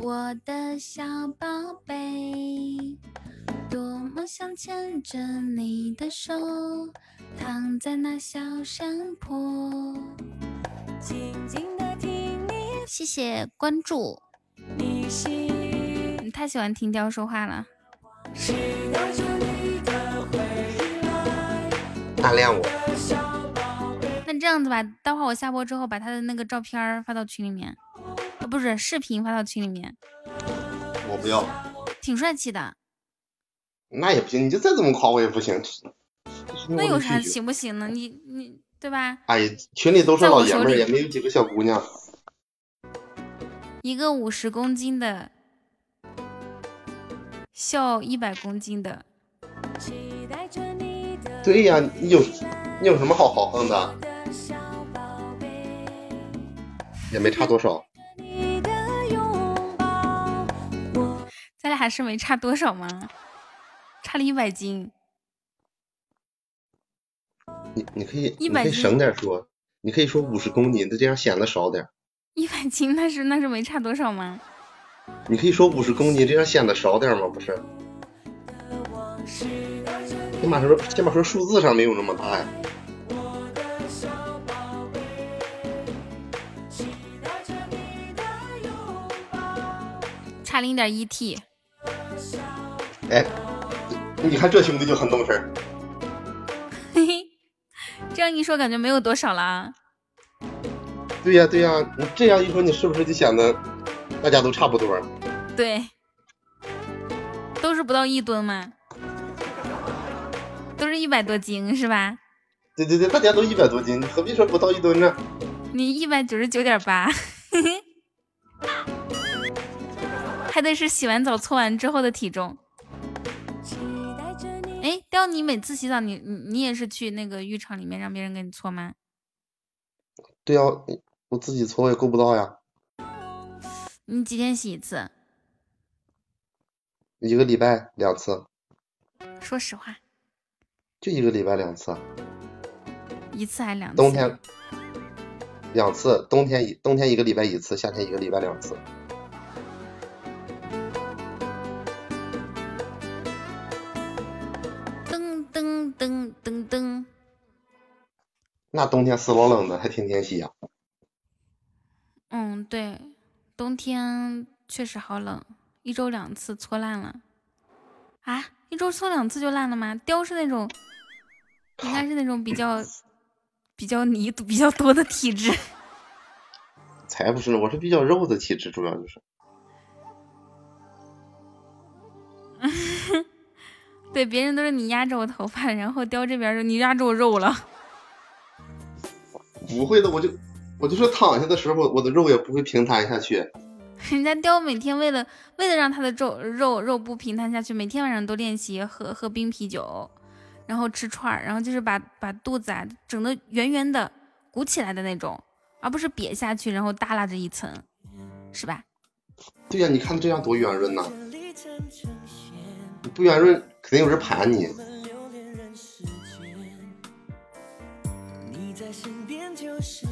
我的小宝贝，多么想牵着你的手，躺在那小山坡。谢谢关注，你太喜欢听雕说话了。暗恋我，那那这样子吧，待会儿我下播之后把他的那个照片儿发到群里面，啊，不是视频发到群里面，我不要，挺帅气的。那也不行，你就再怎么夸我也不行。那有啥行不行呢？你你对吧？哎呀，群里都是老爷们儿，也没有几个小姑娘。一个五十公斤的，笑一百公斤的，对呀，你有你有什么好豪横的？也没差多少。咱俩还是没差多少吗？差了一百斤，你你可以你可以省点说，你可以说五十公斤，这样显得少点儿。一百斤那是那是没差多少吗？你可以说五十公斤，这样显得少点儿吗？不是？起码说起码说数字上没有那么大呀。差零点一 T，哎，你看这兄弟就很懂事儿。嘿嘿，这样一说感觉没有多少了啊。对呀对呀，你这样一说，你是不是就显得大家都差不多？对，都是不到一吨嘛，都是一百多斤是吧？对对对，大家都一百多斤，你何必说不到一吨呢？你一百九十九点八，还得是洗完澡搓完之后的体重。哎，雕，你每次洗澡，你你你也是去那个浴场里面让别人给你搓吗？对呀，我自己搓也够不到呀，你几天洗一次？一个礼拜两次，说实话，就一个礼拜两次。一次还两次？冬天两次，冬天一冬天一个礼拜一次，夏天一个礼拜两次。噔噔噔噔噔，那冬天死老冷的，还天天洗呀、嗯，对，冬天确实好冷，一周两次搓烂了。啊，一周搓两次就烂了吗？雕是那种，应该是那种比较比较泥比较多的体质。才不是呢，我是比较肉的体质，主要就是。对，别人都是你压着我头发，然后雕这边你压着我肉了。不会的，我就我就说躺下的时候，我的肉也不会平摊下去。人家雕每天为了为了让他的肉肉肉不平摊下去，每天晚上都练习喝喝冰啤酒，然后吃串儿，然后就是把把肚子啊整的圆圆的鼓起来的那种，而不是瘪下去，然后耷拉着一层，是吧？对呀、你看这样多圆润呐！你不圆润，肯定有人盘你。你在身边就是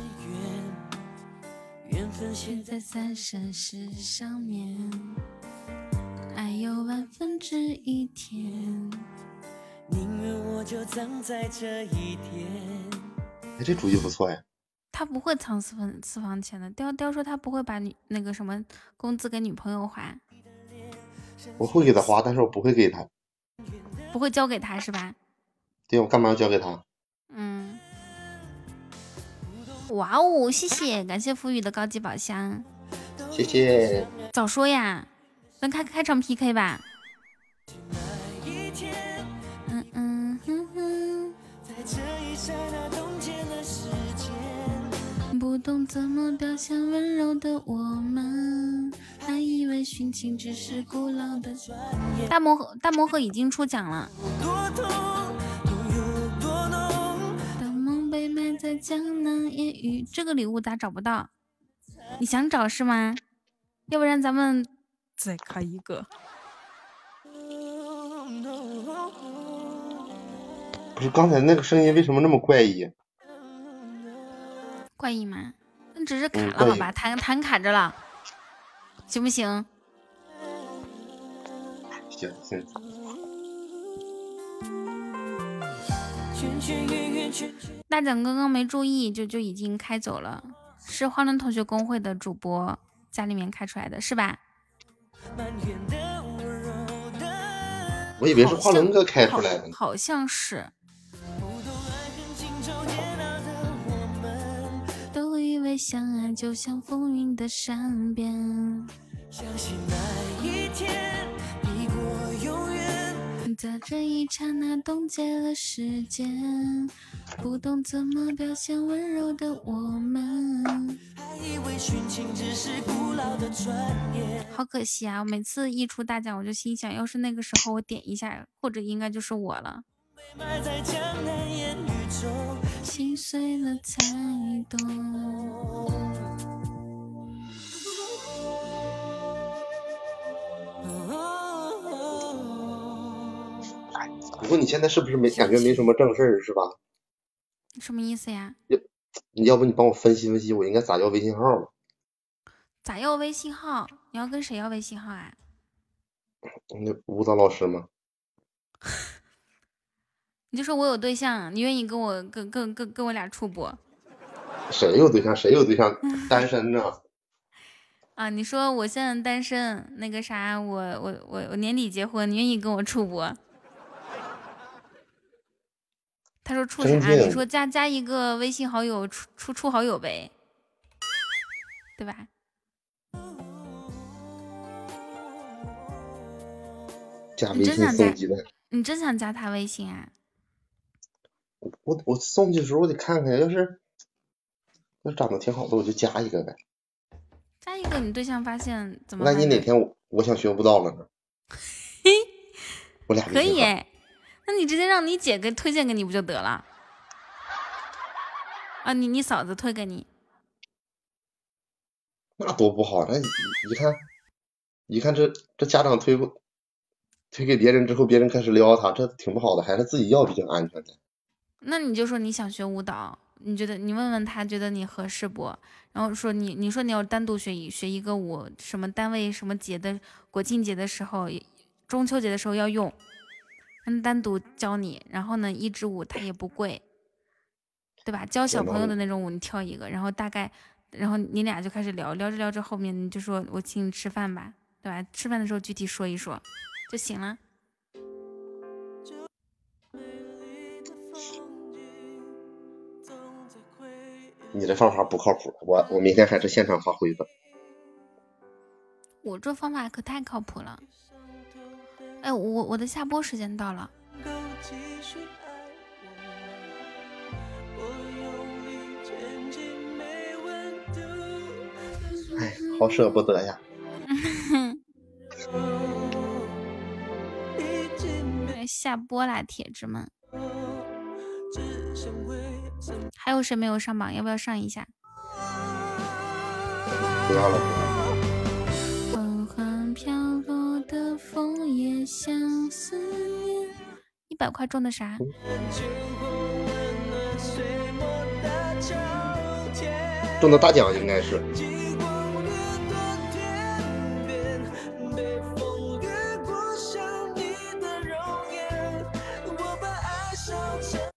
缘，缘分写写在三生石上面，爱有万分之一甜。宁愿我就葬在这一天。哎，这主意不错呀。他不会藏私房私房钱的，雕雕说他不会把女那个什么工资给女朋友花，我会给他花，但是我不会给他。不会交给他是吧？对，我干嘛要交给他？哇哦，谢谢，感谢浮雨的高级宝箱。谢谢。早说呀，咱开开场 PK 吧。嗯嗯哼哼，在这一刹那冻结了时间。不懂怎么表现温柔的我们，还以为殉情只是古老的。大魔盒大魔盒已经出奖了。这个礼物咋找不到？你想找是吗？要不然咱们再开一个。不是刚才那个声音为什么那么怪异？怪异吗？那只是卡了好吧，弹弹卡着了，行不行？行行，圈圈圆圆圈圈。大奖刚刚没注意，就就已经开走了，是花轮同学公会的主播家里面开出来的，是吧？我以为是花轮哥开出来的呢。好像是。不懂爱恨情仇煎熬的我为相爱就像风云的善变。相信那一天。在这一刹那冻结了时间，不懂怎么表现温柔的我们。好可惜啊！我每次一出大奖，我就心想，要是那个时候我点一下，或者应该就是我了。被埋在江南烟雨中。心碎了才懂。不过你现在是不是没感觉没什么正事儿是吧？什么意思呀？要你要不你帮我分析分析，我应该咋要微信号吧？咋要微信号？你要跟谁要微信号啊？那舞蹈老师吗？你就说我有对象，你愿意跟我跟跟跟跟我俩处不？谁有对象？谁有对象？单身呢？啊，你说我现在单身，那个啥，我我我我年底结婚，你愿意跟我处不？他说处啥？你说加加一个微信好友，处处处好友呗，对吧？加微信送鸡蛋。你真想加他微信啊？我我送去的时候我得看看，要是要是长得挺好的，我就加一个呗。加一个你对象发现怎么万办呢？一哪天我我想学舞蹈了呢？我俩可以哎，那你直接让你姐给推荐给你不就得了？啊，你你嫂子推给你，那多不好，那一一看一看这这家长推不推给别人之后，别人开始撩他，这挺不好的，还是自己要比较安全的。那你就说你想学舞蹈，你觉得你问问他觉得你合适不？然后说你你说你要单独学一学一个舞，什么单位什么节的国庆节的时候，中秋节的时候要用，嗯，单独教你。然后呢，一支舞它也不贵，对吧？教小朋友的那种舞你跳一个，然后大概，然后你俩就开始聊，聊着聊着后面你就说我请你吃饭吧，对吧？吃饭的时候具体说一说就行了。你的方法不靠谱，我我明天还是现场发挥吧。我这方法可太靠谱了。哎，我我的下播时间到了，哎，好舍不得呀。哎 下播啦，铁子们。还有谁没有上榜？要不要上一下？不要了，思念。一百块中的啥？中的大奖应该是。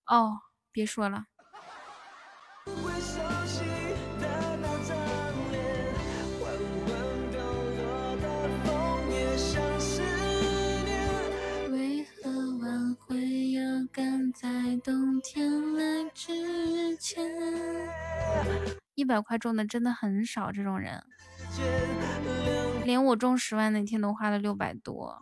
哦，别说了。一百块中的真的很少，这种人，连我中十万那天都花了六百多。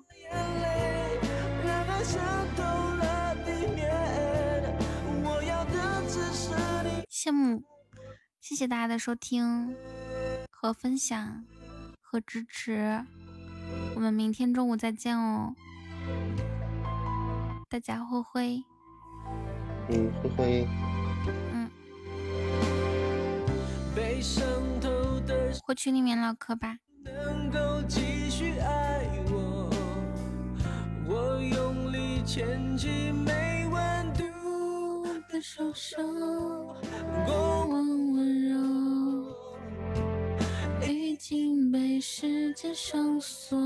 羡慕，谢谢大家的收听和分享和支持，我们明天中午再见哦，大家灰灰，嗯，灰灰，回群里面唠嗑吧。能够继续爱我，我用力牵起没温度的手手，过往温柔，已经被时间上锁。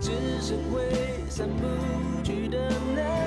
只剩挥散不去的难